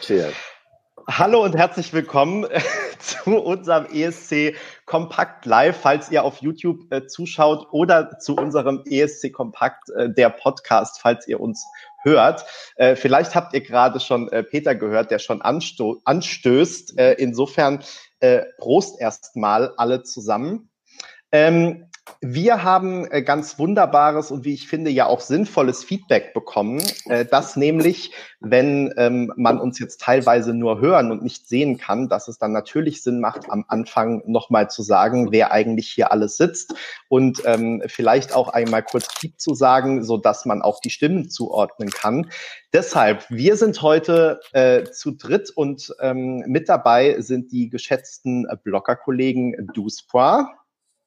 Cheers. Hallo und herzlich willkommen zu unserem ESC Kompakt Live, falls ihr auf YouTube äh, zuschaut oder zu unserem ESC Kompakt äh, der Podcast, falls ihr uns hört. Äh, vielleicht habt ihr gerade schon äh, Peter gehört, der schon ansto anstößt. Äh, insofern äh, Prost erstmal alle zusammen. Ähm, wir haben äh, ganz wunderbares und wie ich finde ja auch sinnvolles Feedback bekommen, äh, dass nämlich, wenn ähm, man uns jetzt teilweise nur hören und nicht sehen kann, dass es dann natürlich Sinn macht, am Anfang nochmal zu sagen, wer eigentlich hier alles sitzt und ähm, vielleicht auch einmal kurz Piep zu sagen, so dass man auch die Stimmen zuordnen kann. Deshalb, wir sind heute äh, zu dritt und ähm, mit dabei sind die geschätzten Bloggerkollegen Duspois.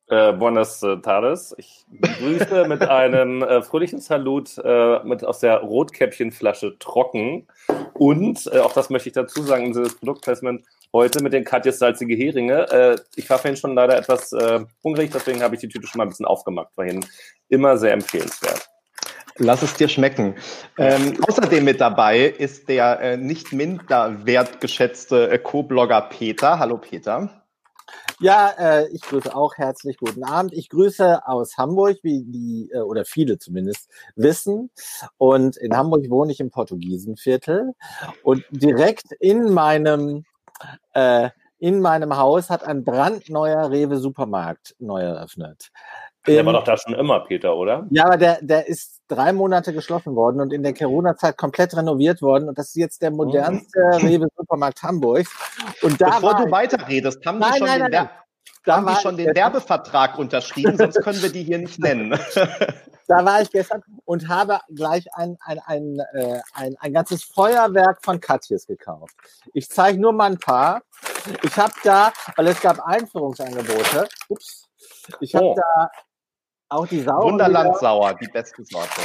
Äh, buenas tardes. Ich grüße mit einem äh, fröhlichen Salut äh, mit aus der Rotkäppchenflasche trocken. Und äh, auch das möchte ich dazu sagen im Sinne des Produktplacement heute mit den Katjes salzige Heringe. Äh, ich war vorhin schon leider etwas äh, hungrig, deswegen habe ich die Tüte schon mal ein bisschen aufgemacht vorhin. Immer sehr empfehlenswert. Lass es dir schmecken. Ähm, außerdem mit dabei ist der äh, nicht minder wertgeschätzte äh, Co-Blogger Peter. Hallo Peter. Ja, äh, ich grüße auch herzlich guten Abend. Ich grüße aus Hamburg, wie die, äh, oder viele zumindest wissen. Und in Hamburg wohne ich im Portugiesenviertel. Und direkt in meinem, äh, in meinem Haus hat ein brandneuer Rewe Supermarkt neu eröffnet. Der war doch da schon immer, Peter, oder? Ja, aber der, der ist drei Monate geschlossen worden und in der Corona-Zeit komplett renoviert worden. Und das ist jetzt der modernste mhm. Rewe-Supermarkt Hamburgs. Und da Bevor du weiterredest, haben nein, die schon, nein, den, nein, da haben die schon den Werbevertrag unterschrieben, sonst können wir die hier nicht nennen. Da war ich gestern und habe gleich ein, ein, ein, äh, ein, ein ganzes Feuerwerk von Katjes gekauft. Ich zeige nur mal ein paar. Ich habe da, weil es gab Einführungsangebote, ups, ich habe oh. da auch die Sauer. Wunderland Sauer, die beste Sorte.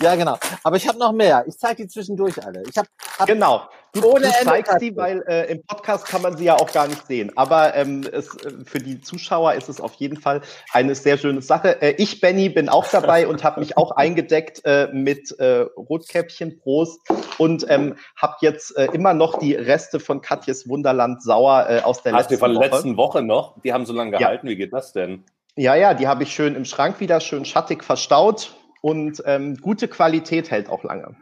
Ja, genau. Aber ich habe noch mehr. Ich zeige die zwischendurch alle. Ich hab, hab genau. Du, du zeigst die, weil äh, im Podcast kann man sie ja auch gar nicht sehen. Aber ähm, es, äh, für die Zuschauer ist es auf jeden Fall eine sehr schöne Sache. Äh, ich, Benny, bin auch dabei und habe mich auch eingedeckt äh, mit äh, Rotkäppchen Prost und ähm, habe jetzt äh, immer noch die Reste von Katjes Wunderland Sauer äh, aus der Hast letzten Woche. Hast du von der letzten Woche noch? Die haben so lange gehalten. Ja. Wie geht das denn? Ja, ja, die habe ich schön im Schrank wieder, schön schattig verstaut und ähm, gute Qualität hält auch lange.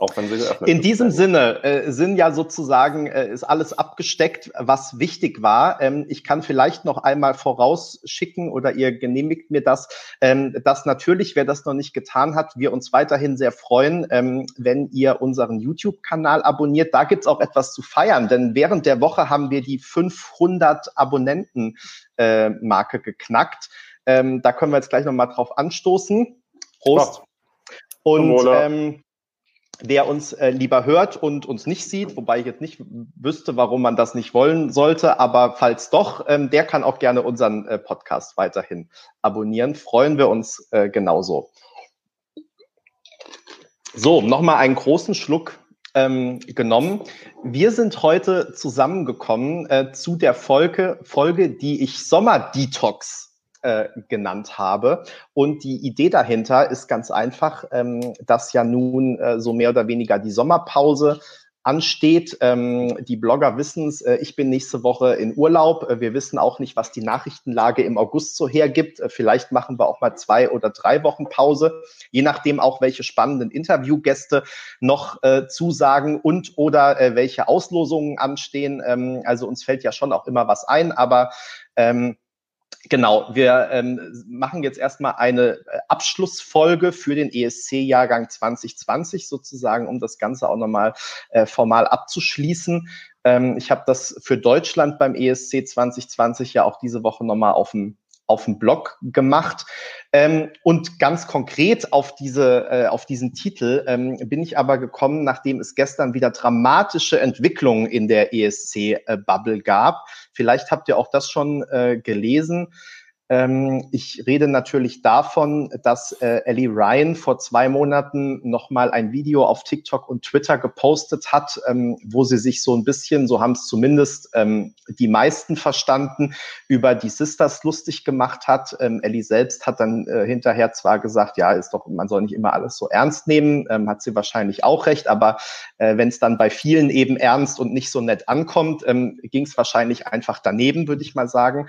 Auch wenn sie geöffnet In diesem Sinne äh, sind ja sozusagen, äh, ist alles abgesteckt, was wichtig war. Ähm, ich kann vielleicht noch einmal vorausschicken oder ihr genehmigt mir das, ähm, dass natürlich, wer das noch nicht getan hat, wir uns weiterhin sehr freuen, ähm, wenn ihr unseren YouTube-Kanal abonniert. Da gibt's auch etwas zu feiern, denn während der Woche haben wir die 500 Abonnenten äh, geknackt. Ähm, da können wir jetzt gleich nochmal drauf anstoßen. Prost. Und ähm, wer uns äh, lieber hört und uns nicht sieht, wobei ich jetzt nicht wüsste, warum man das nicht wollen sollte, aber falls doch, ähm, der kann auch gerne unseren äh, Podcast weiterhin abonnieren. Freuen wir uns äh, genauso. So, nochmal einen großen Schluck ähm, genommen. Wir sind heute zusammengekommen äh, zu der Folge, Folge, die ich Sommerdetox äh, genannt habe. Und die Idee dahinter ist ganz einfach, ähm, dass ja nun äh, so mehr oder weniger die Sommerpause ansteht. Ähm, die Blogger wissen es, äh, ich bin nächste Woche in Urlaub. Äh, wir wissen auch nicht, was die Nachrichtenlage im August so hergibt. Äh, vielleicht machen wir auch mal zwei oder drei Wochen Pause, je nachdem auch, welche spannenden Interviewgäste noch äh, zusagen und oder äh, welche Auslosungen anstehen. Ähm, also uns fällt ja schon auch immer was ein, aber ähm, Genau, wir ähm, machen jetzt erstmal eine äh, Abschlussfolge für den ESC-Jahrgang 2020 sozusagen, um das Ganze auch nochmal äh, formal abzuschließen. Ähm, ich habe das für Deutschland beim ESC 2020 ja auch diese Woche nochmal auf dem auf dem Blog gemacht. Ähm, und ganz konkret auf diese, äh, auf diesen Titel ähm, bin ich aber gekommen, nachdem es gestern wieder dramatische Entwicklungen in der ESC-Bubble gab. Vielleicht habt ihr auch das schon äh, gelesen. Ähm, ich rede natürlich davon, dass äh, Ellie Ryan vor zwei Monaten nochmal ein Video auf TikTok und Twitter gepostet hat, ähm, wo sie sich so ein bisschen, so haben es zumindest ähm, die meisten verstanden, über die Sisters lustig gemacht hat. Ähm, Ellie selbst hat dann äh, hinterher zwar gesagt, ja, ist doch, man soll nicht immer alles so ernst nehmen, ähm, hat sie wahrscheinlich auch recht, aber äh, wenn es dann bei vielen eben ernst und nicht so nett ankommt, ähm, ging es wahrscheinlich einfach daneben, würde ich mal sagen.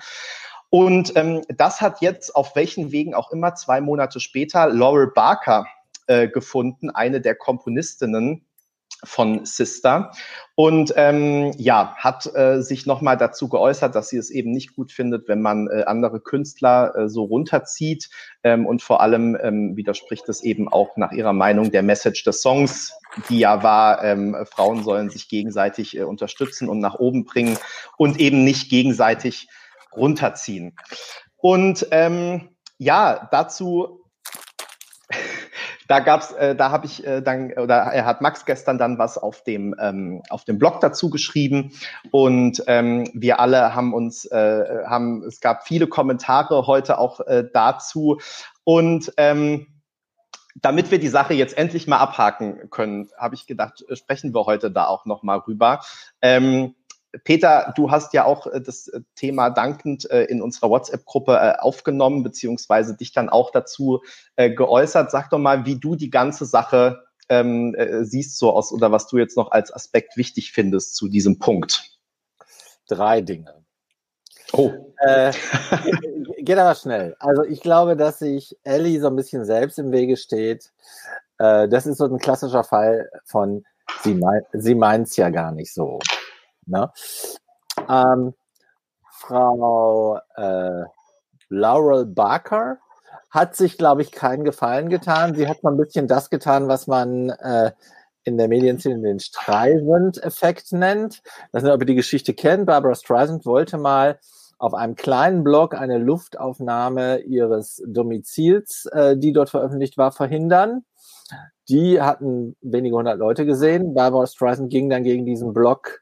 Und ähm, das hat jetzt auf welchen Wegen auch immer zwei Monate später Laurel Barker äh, gefunden, eine der Komponistinnen von Sister. Und ähm, ja, hat äh, sich nochmal dazu geäußert, dass sie es eben nicht gut findet, wenn man äh, andere Künstler äh, so runterzieht. Ähm, und vor allem ähm, widerspricht es eben auch nach ihrer Meinung der Message des Songs, die ja war, ähm, Frauen sollen sich gegenseitig äh, unterstützen und nach oben bringen und eben nicht gegenseitig runterziehen. Und ähm, ja, dazu, da gab's, äh, da habe ich äh, dann, oder er hat Max gestern dann was auf dem ähm, auf dem Blog dazu geschrieben und ähm, wir alle haben uns, äh, haben, es gab viele Kommentare heute auch äh, dazu und ähm, damit wir die Sache jetzt endlich mal abhaken können, habe ich gedacht, sprechen wir heute da auch noch mal rüber. Ähm, Peter, du hast ja auch äh, das äh, Thema dankend äh, in unserer WhatsApp-Gruppe aufgenommen, beziehungsweise dich dann auch dazu geäußert. Sag doch mal, wie du die ganze Sache ähm, siehst so aus oder was du jetzt noch als Aspekt wichtig findest zu diesem Punkt. Drei Dinge. Oh. Äh, geht aber schnell. Also ich glaube, dass sich Ellie so ein bisschen selbst im Wege steht. Äh, das ist so ein klassischer Fall von, sie, mein, sie meint es ja gar nicht so. Ne? Ähm, Frau äh, Laurel Barker hat sich, glaube ich, keinen Gefallen getan. Sie hat mal ein bisschen das getan, was man äh, in der Medienszene den Streisand-Effekt nennt. Das ist, ob ihr die Geschichte kennt. Barbara Streisand wollte mal auf einem kleinen Blog eine Luftaufnahme ihres Domizils, äh, die dort veröffentlicht war, verhindern. Die hatten wenige hundert Leute gesehen. Barbara Streisand ging dann gegen diesen Blog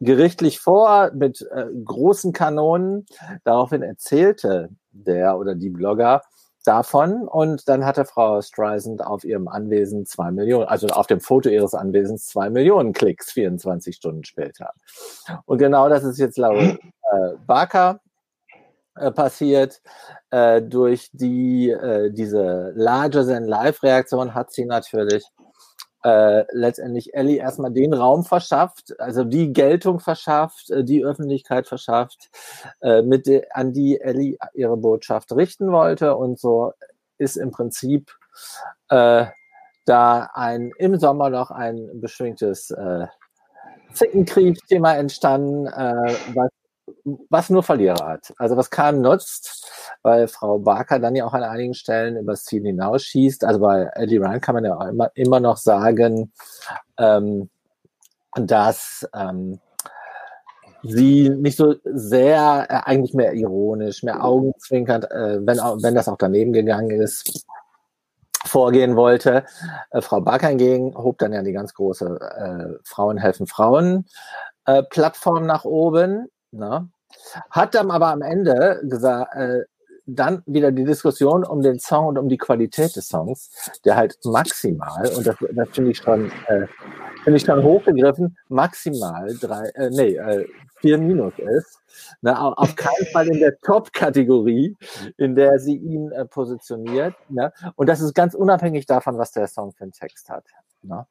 gerichtlich vor mit äh, großen Kanonen. Daraufhin erzählte der oder die Blogger davon und dann hatte Frau Streisand auf ihrem Anwesen zwei Millionen, also auf dem Foto ihres Anwesens zwei Millionen Klicks 24 Stunden später. Und genau das ist jetzt Laura äh, Barker äh, passiert. Äh, durch die äh, diese Larger than Life Reaktion hat sie natürlich äh, letztendlich Ellie erstmal den Raum verschafft, also die Geltung verschafft, äh, die Öffentlichkeit verschafft, äh, mit de, an die Ellie ihre Botschaft richten wollte. Und so ist im Prinzip äh, da ein im Sommer noch ein beschwingtes äh, Zickenkrieg-Thema entstanden, äh, was was nur Verlierer hat. Also was keinem nutzt, weil Frau Barker dann ja auch an einigen Stellen übers Ziel hinausschießt. Also bei Eddie Ryan kann man ja auch immer, immer noch sagen, ähm, dass ähm, sie nicht so sehr, äh, eigentlich mehr ironisch, mehr augenzwinkernd, äh, wenn, wenn das auch daneben gegangen ist, vorgehen wollte. Äh, Frau Barker hingegen hob dann ja die ganz große äh, Frauen helfen Frauen äh, Plattform nach oben Ne? Hat dann aber am Ende gesagt, äh, dann wieder die Diskussion um den Song und um die Qualität des Songs, der halt maximal, und das, das finde ich schon, äh, finde ich schon hochgegriffen, maximal drei, äh, nee, äh, vier Minus ist. Ne, auf keinen Fall in der Top-Kategorie, in der sie ihn äh, positioniert. Ne? Und das ist ganz unabhängig davon, was der Song für einen Text hat. Ne?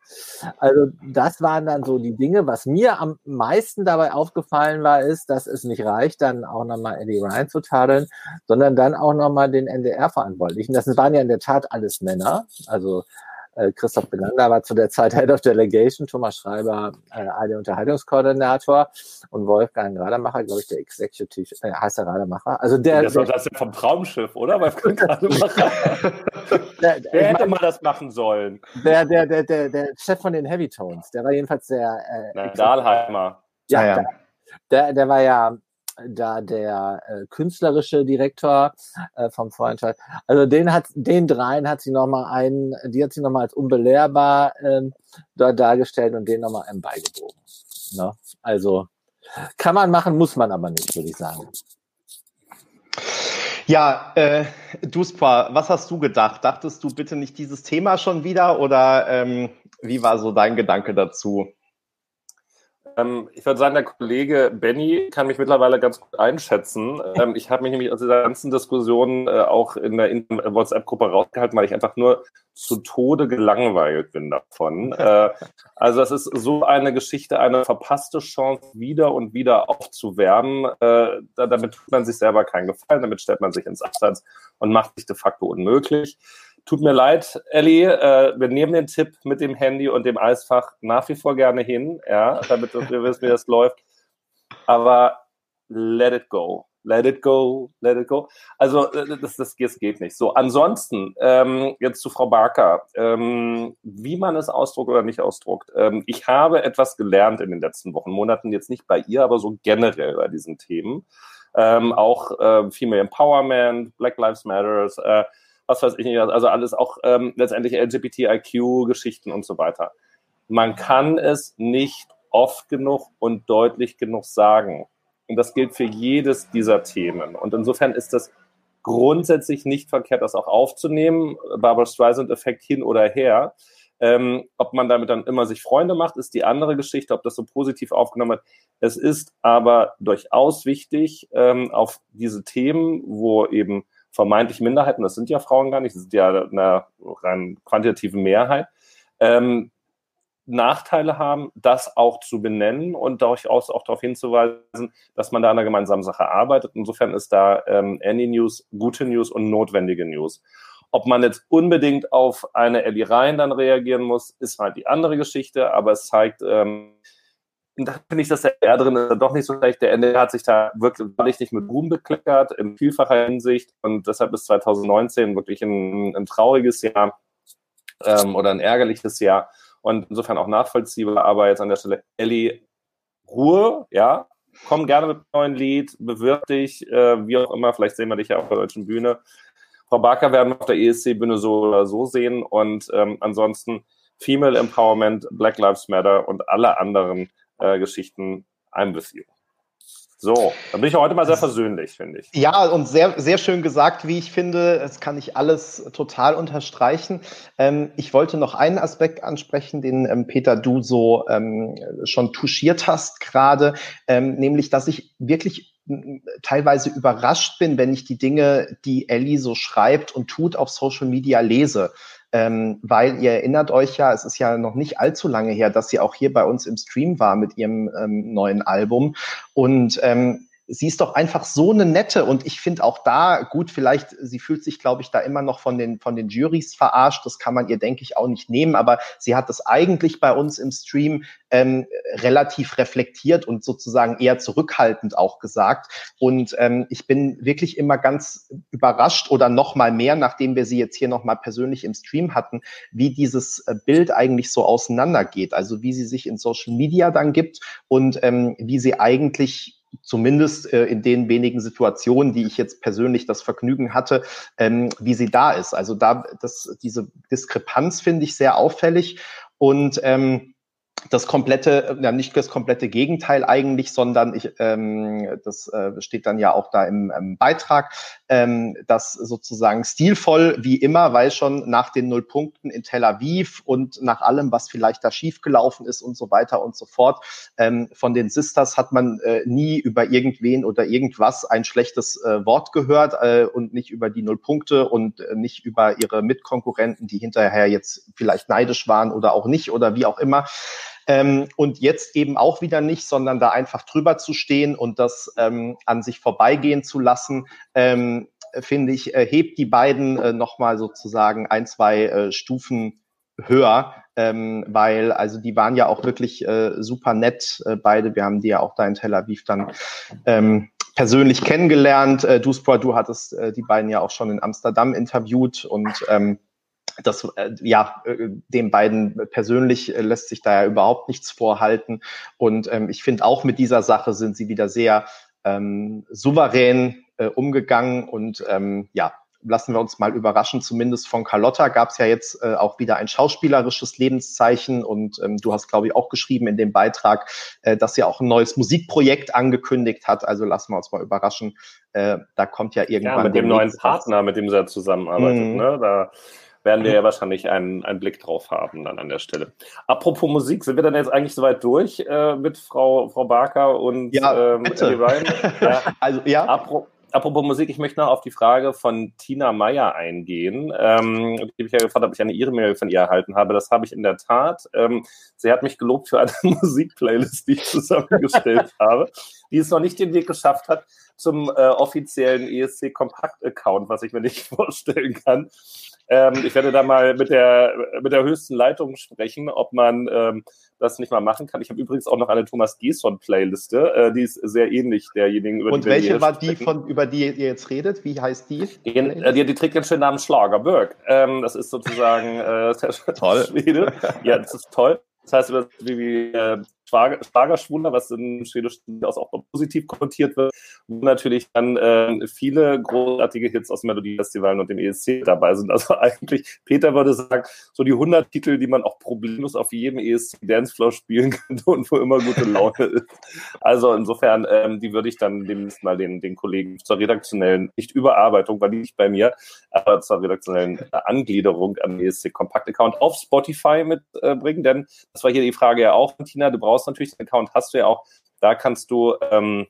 Also das waren dann so die Dinge. Was mir am meisten dabei aufgefallen war, ist, dass es nicht reicht, dann auch nochmal Eddie Ryan zu tadeln, sondern dann auch nochmal den NDR-Verantwortlichen. Das waren ja in der Tat alles Männer. Also äh, Christoph Belander war zu der Zeit Head of Delegation, Thomas Schreiber äh, AD Unterhaltungskoordinator und Wolfgang Rademacher, glaube ich, der Executive, äh, heißt der Rademacher. Also der, das war das ja vom Traumschiff, oder? Wolfgang Rademacher. der, der hätte mal das machen sollen. Der, der, der, der, der Chef von den Heavy Tones, der war jedenfalls der äh, Dahlheimer. Ja, ja. Der, der, der war ja da der äh, künstlerische Direktor äh, vom Vorentscheid. Also den hat, den dreien hat sie nochmal einen, die hat sie nochmal als unbelehrbar ähm, dort dargestellt und den nochmal einem beigebogen. Ne? Also kann man machen, muss man aber nicht, würde ich sagen. Ja, äh, Duspra, was hast du gedacht? Dachtest du bitte nicht dieses Thema schon wieder oder ähm, wie war so dein Gedanke dazu? Ähm, ich würde sagen, der Kollege Benny kann mich mittlerweile ganz gut einschätzen. Ähm, ich habe mich nämlich aus dieser ganzen Diskussion äh, auch in der WhatsApp-Gruppe rausgehalten, weil ich einfach nur zu Tode gelangweilt bin davon. Äh, also es ist so eine Geschichte, eine verpasste Chance, wieder und wieder aufzuwerben. Äh, damit tut man sich selber keinen Gefallen, damit stellt man sich ins Abseits und macht sich de facto unmöglich. Tut mir leid, Ellie, äh, wir nehmen den Tipp mit dem Handy und dem Eisfach nach wie vor gerne hin, ja, damit wir wissen, wie das läuft. Aber let it go. Let it go, let it go. Also äh, das, das, das geht nicht. So, ansonsten, ähm, jetzt zu Frau Barker, ähm, wie man es ausdruckt oder nicht ausdruckt. Ähm, ich habe etwas gelernt in den letzten Wochen, Monaten, jetzt nicht bei ihr, aber so generell bei diesen Themen. Ähm, auch äh, Female Empowerment, Black Lives Matters, äh, was weiß ich nicht, also alles auch ähm, letztendlich LGBTIQ-Geschichten und so weiter. Man kann es nicht oft genug und deutlich genug sagen. Und das gilt für jedes dieser Themen. Und insofern ist das grundsätzlich nicht verkehrt, das auch aufzunehmen. Barbara Streisand-Effekt hin oder her. Ähm, ob man damit dann immer sich Freunde macht, ist die andere Geschichte, ob das so positiv aufgenommen wird. Es ist aber durchaus wichtig, ähm, auf diese Themen, wo eben vermeintlich Minderheiten, das sind ja Frauen gar nicht, das sind ja eine rein quantitative Mehrheit, ähm, Nachteile haben, das auch zu benennen und durchaus auch darauf hinzuweisen, dass man da an einer gemeinsamen Sache arbeitet. Insofern ist da ähm, Any News gute News und notwendige News. Ob man jetzt unbedingt auf eine Ellie Ryan dann reagieren muss, ist halt die andere Geschichte, aber es zeigt, ähm, da finde ich, dass der R drin ist doch nicht so schlecht. Der NDR hat sich da wirklich nicht mit Ruhm bekleckert, in vielfacher Hinsicht. Und deshalb ist 2019 wirklich ein, ein trauriges Jahr ähm, oder ein ärgerliches Jahr. Und insofern auch nachvollziehbar. Aber jetzt an der Stelle, Ellie, Ruhe, ja. Komm gerne mit einem neuen Lied, bewirb dich, äh, wie auch immer. Vielleicht sehen wir dich ja auf der deutschen Bühne. Frau Barker werden wir auf der ESC-Bühne so oder so sehen. Und ähm, ansonsten Female Empowerment, Black Lives Matter und alle anderen äh, Geschichten einbeziehen. So, da bin ich heute mal sehr versöhnlich, finde ich. Ja, und sehr, sehr schön gesagt, wie ich finde. Das kann ich alles total unterstreichen. Ähm, ich wollte noch einen Aspekt ansprechen, den ähm, Peter, du so ähm, schon touchiert hast gerade, ähm, nämlich, dass ich wirklich teilweise überrascht bin, wenn ich die Dinge, die Ellie so schreibt und tut, auf Social Media lese. Ähm, weil ihr erinnert euch ja, es ist ja noch nicht allzu lange her, dass sie auch hier bei uns im Stream war mit ihrem ähm, neuen Album. Und ähm, sie ist doch einfach so eine nette und ich finde auch da gut, vielleicht, sie fühlt sich, glaube ich, da immer noch von den, von den Juries verarscht. Das kann man ihr, denke ich, auch nicht nehmen, aber sie hat das eigentlich bei uns im Stream ähm, relativ reflektiert und sozusagen eher zurückhaltend auch gesagt. Und ähm, ich bin wirklich immer ganz überrascht oder noch mal mehr, nachdem wir sie jetzt hier noch mal persönlich im Stream hatten, wie dieses äh, Bild eigentlich so auseinandergeht. Also wie sie sich in Social Media dann gibt und ähm, wie sie eigentlich zumindest äh, in den wenigen Situationen, die ich jetzt persönlich das Vergnügen hatte, ähm, wie sie da ist. Also da, das, diese Diskrepanz finde ich sehr auffällig und ähm, das komplette, ja nicht das komplette Gegenteil eigentlich, sondern ich, ähm, das äh, steht dann ja auch da im, im Beitrag, ähm, dass sozusagen stilvoll wie immer, weil schon nach den Nullpunkten in Tel Aviv und nach allem, was vielleicht da schiefgelaufen ist und so weiter und so fort, ähm, von den Sisters hat man äh, nie über irgendwen oder irgendwas ein schlechtes äh, Wort gehört äh, und nicht über die Nullpunkte und äh, nicht über ihre Mitkonkurrenten, die hinterher jetzt vielleicht neidisch waren oder auch nicht oder wie auch immer. Ähm, und jetzt eben auch wieder nicht, sondern da einfach drüber zu stehen und das ähm, an sich vorbeigehen zu lassen, ähm, finde ich, äh, hebt die beiden äh, nochmal sozusagen ein, zwei äh, Stufen höher, ähm, weil also die waren ja auch wirklich äh, super nett, äh, beide. Wir haben die ja auch da in Tel Aviv dann ähm, persönlich kennengelernt. Äh, Duspor, du hattest äh, die beiden ja auch schon in Amsterdam interviewt und ähm, das, äh, ja, äh, den beiden persönlich äh, lässt sich da ja überhaupt nichts vorhalten. Und ähm, ich finde auch mit dieser Sache sind sie wieder sehr ähm, souverän äh, umgegangen und ähm, ja, lassen wir uns mal überraschen. Zumindest von Carlotta gab es ja jetzt äh, auch wieder ein schauspielerisches Lebenszeichen und ähm, du hast, glaube ich, auch geschrieben in dem Beitrag, äh, dass sie auch ein neues Musikprojekt angekündigt hat. Also lassen wir uns mal überraschen. Äh, da kommt ja irgendwann. Ja, mit dem neuen Partner, mit dem sie ja zusammenarbeitet. Mhm. Ne? Da werden wir ja wahrscheinlich einen, einen Blick drauf haben dann an der Stelle. Apropos Musik, sind wir dann jetzt eigentlich soweit durch äh, mit Frau, Frau Barker und ja, ähm. Ryan? Ja. also ja. Apro Apropos Musik, ich möchte noch auf die Frage von Tina Meyer eingehen, ähm, die ich ja gefragt habe, ob ich eine E-Mail von ihr erhalten habe. Das habe ich in der Tat. Ähm, sie hat mich gelobt für eine Musikplaylist, die ich zusammengestellt habe, die es noch nicht den Weg geschafft hat zum äh, offiziellen ESC Kompakt Account, was ich mir nicht vorstellen kann. Ähm, ich werde da mal mit der, mit der höchsten Leitung sprechen, ob man ähm, das nicht mal machen kann. Ich habe übrigens auch noch eine Thomas Gesson-Playliste, äh, die ist sehr ähnlich derjenigen, über Und die welche war die, von, über die ihr jetzt redet? Wie heißt die? Die, äh, die, die trägt den schönen Namen Schlagerberg. Ähm, das ist sozusagen äh, toll. Schwede. Ja, das ist toll. Das heißt, wie äh, Schlagerschwunder, was in schwedischen aus auch positiv kommentiert wird, wo natürlich dann äh, viele großartige Hits aus Melodiefestivalen und dem ESC dabei sind. Also eigentlich, Peter würde sagen, so die 100 Titel, die man auch problemlos auf jedem ESC Dancefloor spielen könnte und wo immer gute Laune ist. Also insofern, ähm, die würde ich dann demnächst mal den, den Kollegen zur redaktionellen, nicht Überarbeitung, war die nicht bei mir, aber zur redaktionellen äh, Angliederung am ESC Kompakt Account auf Spotify mitbringen, äh, denn das war hier die Frage ja auch, Tina, du brauchst natürlich den Account, hast du ja auch, da kannst du ähm,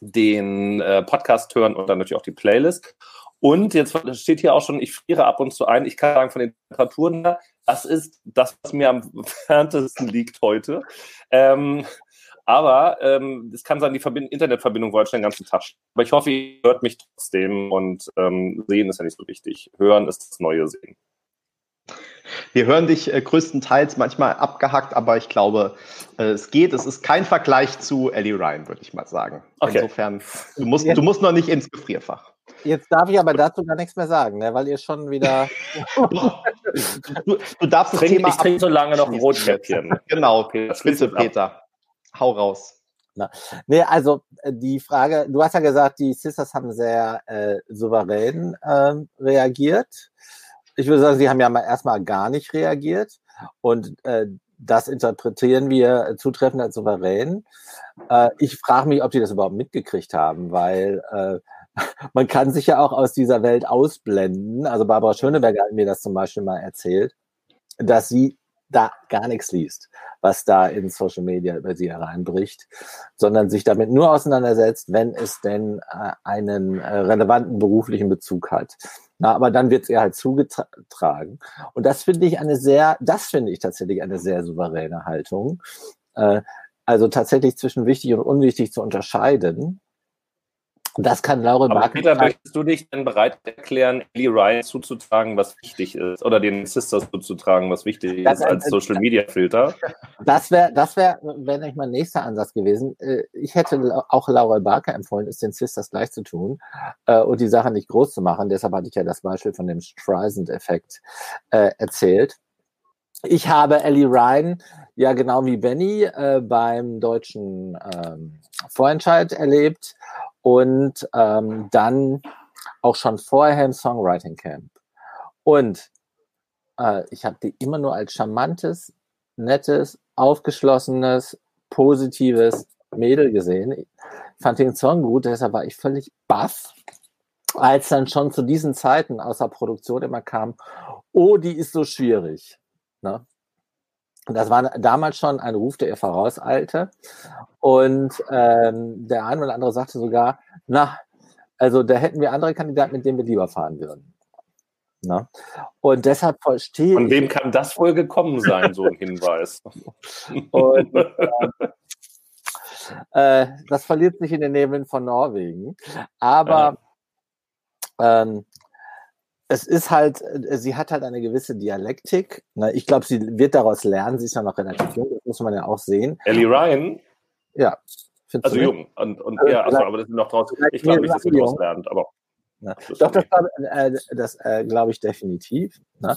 den äh, Podcast hören und dann natürlich auch die Playlist. Und jetzt steht hier auch schon, ich friere ab und zu ein. Ich kann sagen, von den Temperaturen her, das ist das, was mir am ferntesten liegt heute. Ähm, aber ähm, es kann sein, die Verbind Internetverbindung wollte schon den ganzen Tag. Aber ich hoffe, ihr hört mich trotzdem und ähm, sehen ist ja nicht so wichtig. Hören ist das neue Sehen. Wir hören dich äh, größtenteils manchmal abgehackt, aber ich glaube, äh, es geht. Es ist kein Vergleich zu Ellie Ryan, würde ich mal sagen. Okay. Insofern, du musst, du musst noch nicht ins Gefrierfach. Jetzt darf ich aber dazu gar nichts mehr sagen, ne, weil ihr schon wieder. du, du, darfst das Trink, Thema. Ich trinke so lange noch ein Rotkäppchen. genau, Bitte, Peter. Hau raus. Na, nee, also äh, die Frage, du hast ja gesagt, die Sisters haben sehr äh, souverän äh, reagiert ich würde sagen, sie haben ja mal erstmal gar nicht reagiert und äh, das interpretieren wir zutreffend als souverän. Äh, ich frage mich, ob sie das überhaupt mitgekriegt haben, weil äh, man kann sich ja auch aus dieser Welt ausblenden. Also Barbara Schöneberger hat mir das zum Beispiel mal erzählt, dass sie da gar nichts liest, was da in Social Media über sie hereinbricht, sondern sich damit nur auseinandersetzt, wenn es denn äh, einen äh, relevanten beruflichen Bezug hat. Na, aber dann wird es ihr halt zugetragen. Und das finde ich eine sehr, das finde ich tatsächlich eine sehr souveräne Haltung. Äh, also tatsächlich zwischen wichtig und unwichtig zu unterscheiden das kann Laura Aber Peter, möchtest du dich denn bereit erklären, Ellie Ryan zuzutragen, was wichtig ist? Oder den Sisters zuzutragen, was wichtig das, ist als Social Media Filter? Das wäre, das wäre, wäre nicht mein nächster Ansatz gewesen. Äh, ich hätte auch Laura Barker empfohlen, es den Sisters gleich zu tun äh, und die Sache nicht groß zu machen. Deshalb hatte ich ja das Beispiel von dem Streisand-Effekt äh, erzählt. Ich habe Ellie Ryan ja genau wie Benny äh, beim deutschen ähm, Vorentscheid erlebt und ähm, dann auch schon vorher im Songwriting Camp. Und äh, ich habe die immer nur als charmantes, nettes, aufgeschlossenes, positives Mädel gesehen. Ich fand den Song gut, deshalb war ich völlig baff, als dann schon zu diesen Zeiten aus der Produktion immer kam, oh, die ist so schwierig. Ne? Das war damals schon ein Ruf, der ihr vorauseilte. Und ähm, der eine oder andere sagte sogar, na, also da hätten wir andere Kandidaten, mit denen wir lieber fahren würden. Na? Und deshalb verstehe Von wem kann das wohl gekommen sein, so ein Hinweis? Und, äh, äh, das verliert sich in den Nebeln von Norwegen. Aber ja. ähm, es ist halt, äh, sie hat halt eine gewisse Dialektik. Ne? Ich glaube, sie wird daraus lernen. Sie ist ja noch relativ jung, das muss man ja auch sehen. Ellie Ryan? Ja. Also jung. Und, und also, ja, also, aber das ist noch draußen. Ich glaube nicht, dass sie daraus lernt, aber. Ja. Doch, das, äh, das äh, glaube ich definitiv. Ne?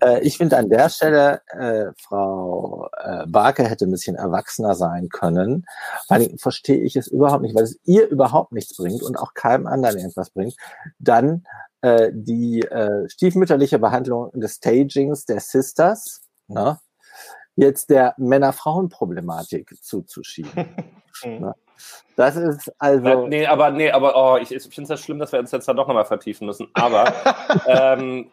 Äh, ich finde an der Stelle, äh, Frau äh, Barke hätte ein bisschen erwachsener sein können, weil verstehe ich es überhaupt nicht, weil es ihr überhaupt nichts bringt und auch keinem anderen irgendwas bringt, dann äh, die äh, stiefmütterliche Behandlung des Stagings der Sisters ne, jetzt der Männer-Frauen-Problematik zuzuschieben. ne? Das ist also. Ja, nee, aber nee, aber oh, ich, ich finde es ja schlimm, dass wir uns jetzt da doch nochmal vertiefen müssen. Aber ähm,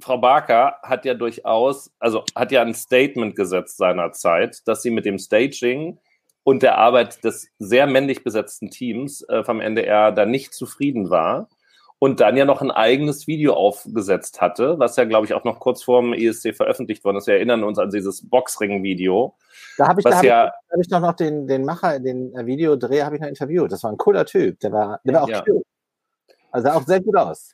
Frau Barker hat ja durchaus, also hat ja ein Statement gesetzt seinerzeit, dass sie mit dem Staging und der Arbeit des sehr männlich besetzten Teams äh, vom NDR da nicht zufrieden war und dann ja noch ein eigenes Video aufgesetzt hatte, was ja, glaube ich, auch noch kurz vor dem ESC veröffentlicht worden ist. Wir erinnern uns an dieses Boxring-Video. Da habe ich, da hab ja, ich, hab ich noch, noch den, den Macher, den äh, Videodreh, habe ich noch interviewt. Das war ein cooler Typ. Der war, der war auch ja. Also sah auch sehr gut aus.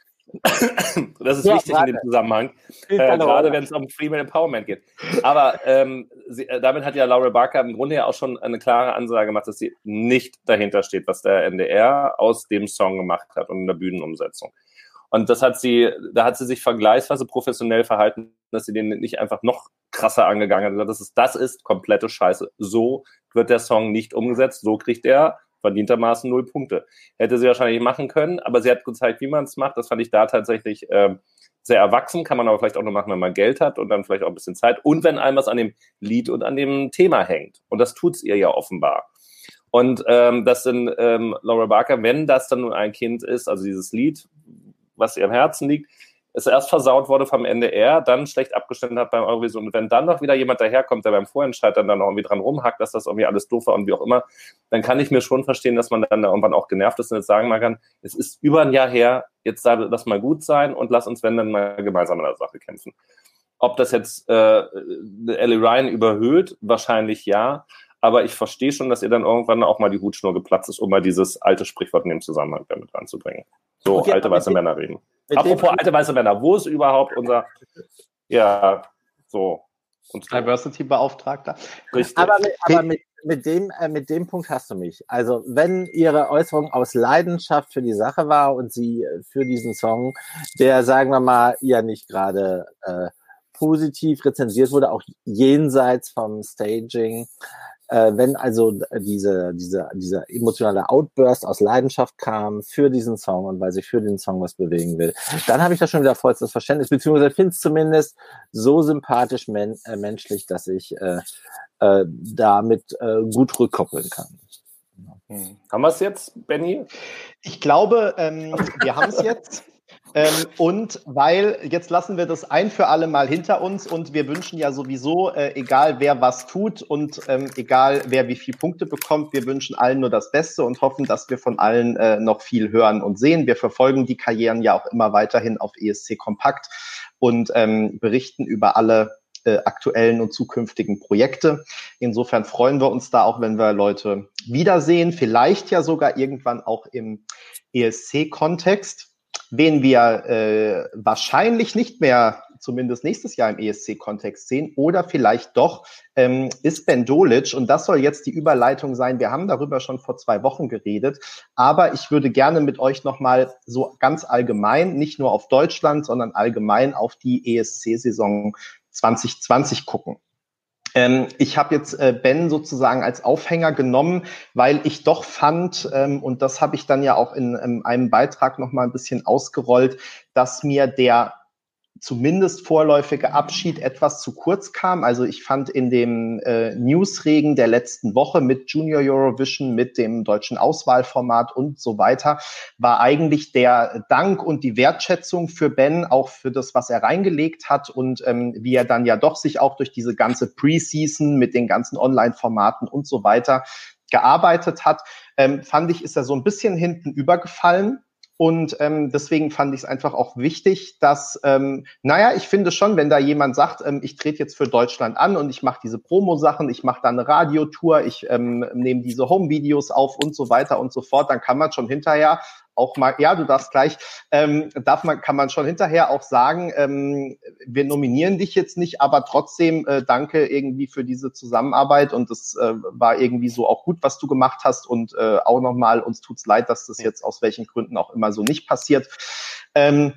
Das ist ja, wichtig in dem Zusammenhang, äh, gerade wenn es um Female Empowerment geht. Aber ähm, sie, äh, damit hat ja Laura Barker im Grunde ja auch schon eine klare Ansage gemacht, dass sie nicht dahinter steht, was der NDR aus dem Song gemacht hat und in der Bühnenumsetzung. Und das hat sie, da hat sie sich vergleichsweise professionell verhalten, dass sie den nicht einfach noch krasser angegangen hat. Das ist, das ist komplette Scheiße. So wird der Song nicht umgesetzt. So kriegt er verdientermaßen null Punkte. Hätte sie wahrscheinlich machen können, aber sie hat gezeigt, wie man es macht. Das fand ich da tatsächlich äh, sehr erwachsen. Kann man aber vielleicht auch nur machen, wenn man Geld hat und dann vielleicht auch ein bisschen Zeit und wenn einem was an dem Lied und an dem Thema hängt. Und das tut es ihr ja offenbar. Und ähm, das sind ähm, Laura Barker, wenn das dann nur ein Kind ist, also dieses Lied, was ihr am Herzen liegt, es erst versaut wurde vom NDR, dann schlecht abgestimmt hat beim Eurovision. Und wenn dann noch wieder jemand daherkommt, der beim Vorentscheid dann, dann noch irgendwie dran rumhackt, dass das irgendwie alles doof war und wie auch immer, dann kann ich mir schon verstehen, dass man dann irgendwann auch genervt ist und jetzt sagen mal kann, es ist über ein Jahr her, jetzt das mal gut sein und lass uns, wenn dann mal gemeinsam an der Sache kämpfen. Ob das jetzt äh, Ellie Ryan überhöht, wahrscheinlich ja. Aber ich verstehe schon, dass ihr dann irgendwann auch mal die Hutschnur geplatzt ist, um mal dieses alte Sprichwort in dem Zusammenhang damit ranzubringen. So okay, alte weiße Männer reden. Apropos alte weiße Männer, wo ist überhaupt unser, ja, so. Diversity-Beauftragter. Richtig. Aber, mit, aber mit, mit, dem, äh, mit dem Punkt hast du mich. Also, wenn Ihre Äußerung aus Leidenschaft für die Sache war und Sie äh, für diesen Song, der, sagen wir mal, ja nicht gerade äh, positiv rezensiert wurde, auch jenseits vom Staging, äh, wenn also diese, diese, dieser emotionale Outburst aus Leidenschaft kam für diesen Song und weil sich für den Song was bewegen will, dann habe ich da schon wieder vollstes Verständnis, beziehungsweise finde es zumindest so sympathisch men äh, menschlich, dass ich äh, äh, damit äh, gut rückkoppeln kann. Hm. Haben wir es jetzt, Benny? Ich glaube, ähm, wir haben es jetzt. Ähm, und weil jetzt lassen wir das ein für alle Mal hinter uns und wir wünschen ja sowieso, äh, egal wer was tut und ähm, egal wer wie viele Punkte bekommt, wir wünschen allen nur das Beste und hoffen, dass wir von allen äh, noch viel hören und sehen. Wir verfolgen die Karrieren ja auch immer weiterhin auf ESC Kompakt und ähm, berichten über alle äh, aktuellen und zukünftigen Projekte. Insofern freuen wir uns da auch, wenn wir Leute wiedersehen, vielleicht ja sogar irgendwann auch im ESC-Kontext wen wir äh, wahrscheinlich nicht mehr zumindest nächstes Jahr im ESC-Kontext sehen oder vielleicht doch, ähm, ist Ben Dolic. Und das soll jetzt die Überleitung sein. Wir haben darüber schon vor zwei Wochen geredet, aber ich würde gerne mit euch nochmal so ganz allgemein, nicht nur auf Deutschland, sondern allgemein auf die ESC-Saison 2020 gucken. Ähm, ich habe jetzt äh, Ben sozusagen als Aufhänger genommen, weil ich doch fand, ähm, und das habe ich dann ja auch in, in einem Beitrag noch mal ein bisschen ausgerollt, dass mir der zumindest vorläufige Abschied etwas zu kurz kam. Also ich fand in dem äh, Newsregen der letzten Woche mit Junior Eurovision, mit dem deutschen Auswahlformat und so weiter, war eigentlich der Dank und die Wertschätzung für Ben, auch für das, was er reingelegt hat und ähm, wie er dann ja doch sich auch durch diese ganze Preseason mit den ganzen Online-Formaten und so weiter gearbeitet hat, ähm, fand ich, ist er so ein bisschen hinten übergefallen. Und ähm, deswegen fand ich es einfach auch wichtig, dass, ähm, naja, ich finde schon, wenn da jemand sagt, ähm, ich trete jetzt für Deutschland an und ich mache diese Promo-Sachen, ich mache da eine Radiotour, ich ähm, nehme diese Home-Videos auf und so weiter und so fort, dann kann man schon hinterher auch mal, ja, du darfst gleich, ähm, darf man, kann man schon hinterher auch sagen, ähm, wir nominieren dich jetzt nicht, aber trotzdem äh, danke irgendwie für diese Zusammenarbeit und es äh, war irgendwie so auch gut, was du gemacht hast und äh, auch nochmal, uns tut's leid, dass das jetzt aus welchen Gründen auch immer so nicht passiert. Ähm,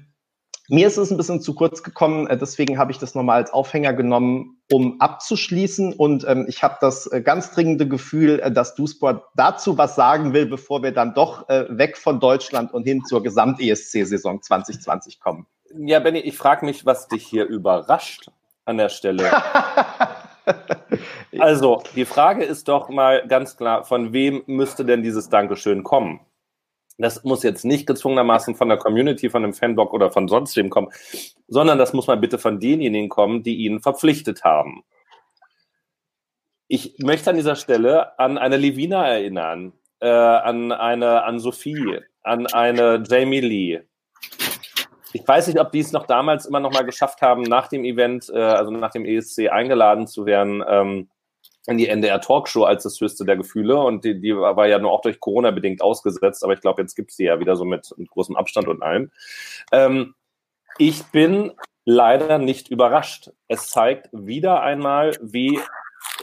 Mir ist es ein bisschen zu kurz gekommen, äh, deswegen habe ich das nochmal als Aufhänger genommen, um abzuschließen. Und ähm, ich habe das äh, ganz dringende Gefühl, äh, dass Dusport dazu was sagen will, bevor wir dann doch äh, weg von Deutschland und hin zur Gesamt-ESC-Saison 2020 kommen. Ja, Benny, ich frage mich, was dich hier überrascht an der Stelle. also, die Frage ist doch mal ganz klar, von wem müsste denn dieses Dankeschön kommen? Das muss jetzt nicht gezwungenermaßen von der Community, von einem Fanblog oder von sonst wem kommen, sondern das muss mal bitte von denjenigen kommen, die ihn verpflichtet haben. Ich möchte an dieser Stelle an eine Levina erinnern, äh, an eine an Sophie, an eine Jamie Lee. Ich weiß nicht, ob die es noch damals immer noch mal geschafft haben, nach dem Event, äh, also nach dem ESC eingeladen zu werden. Ähm, in die NDR Talkshow als das höchste der Gefühle und die, die war ja nur auch durch Corona bedingt ausgesetzt, aber ich glaube, jetzt gibt's die ja wieder so mit, mit großem Abstand und allem. Ähm, ich bin leider nicht überrascht. Es zeigt wieder einmal, wie,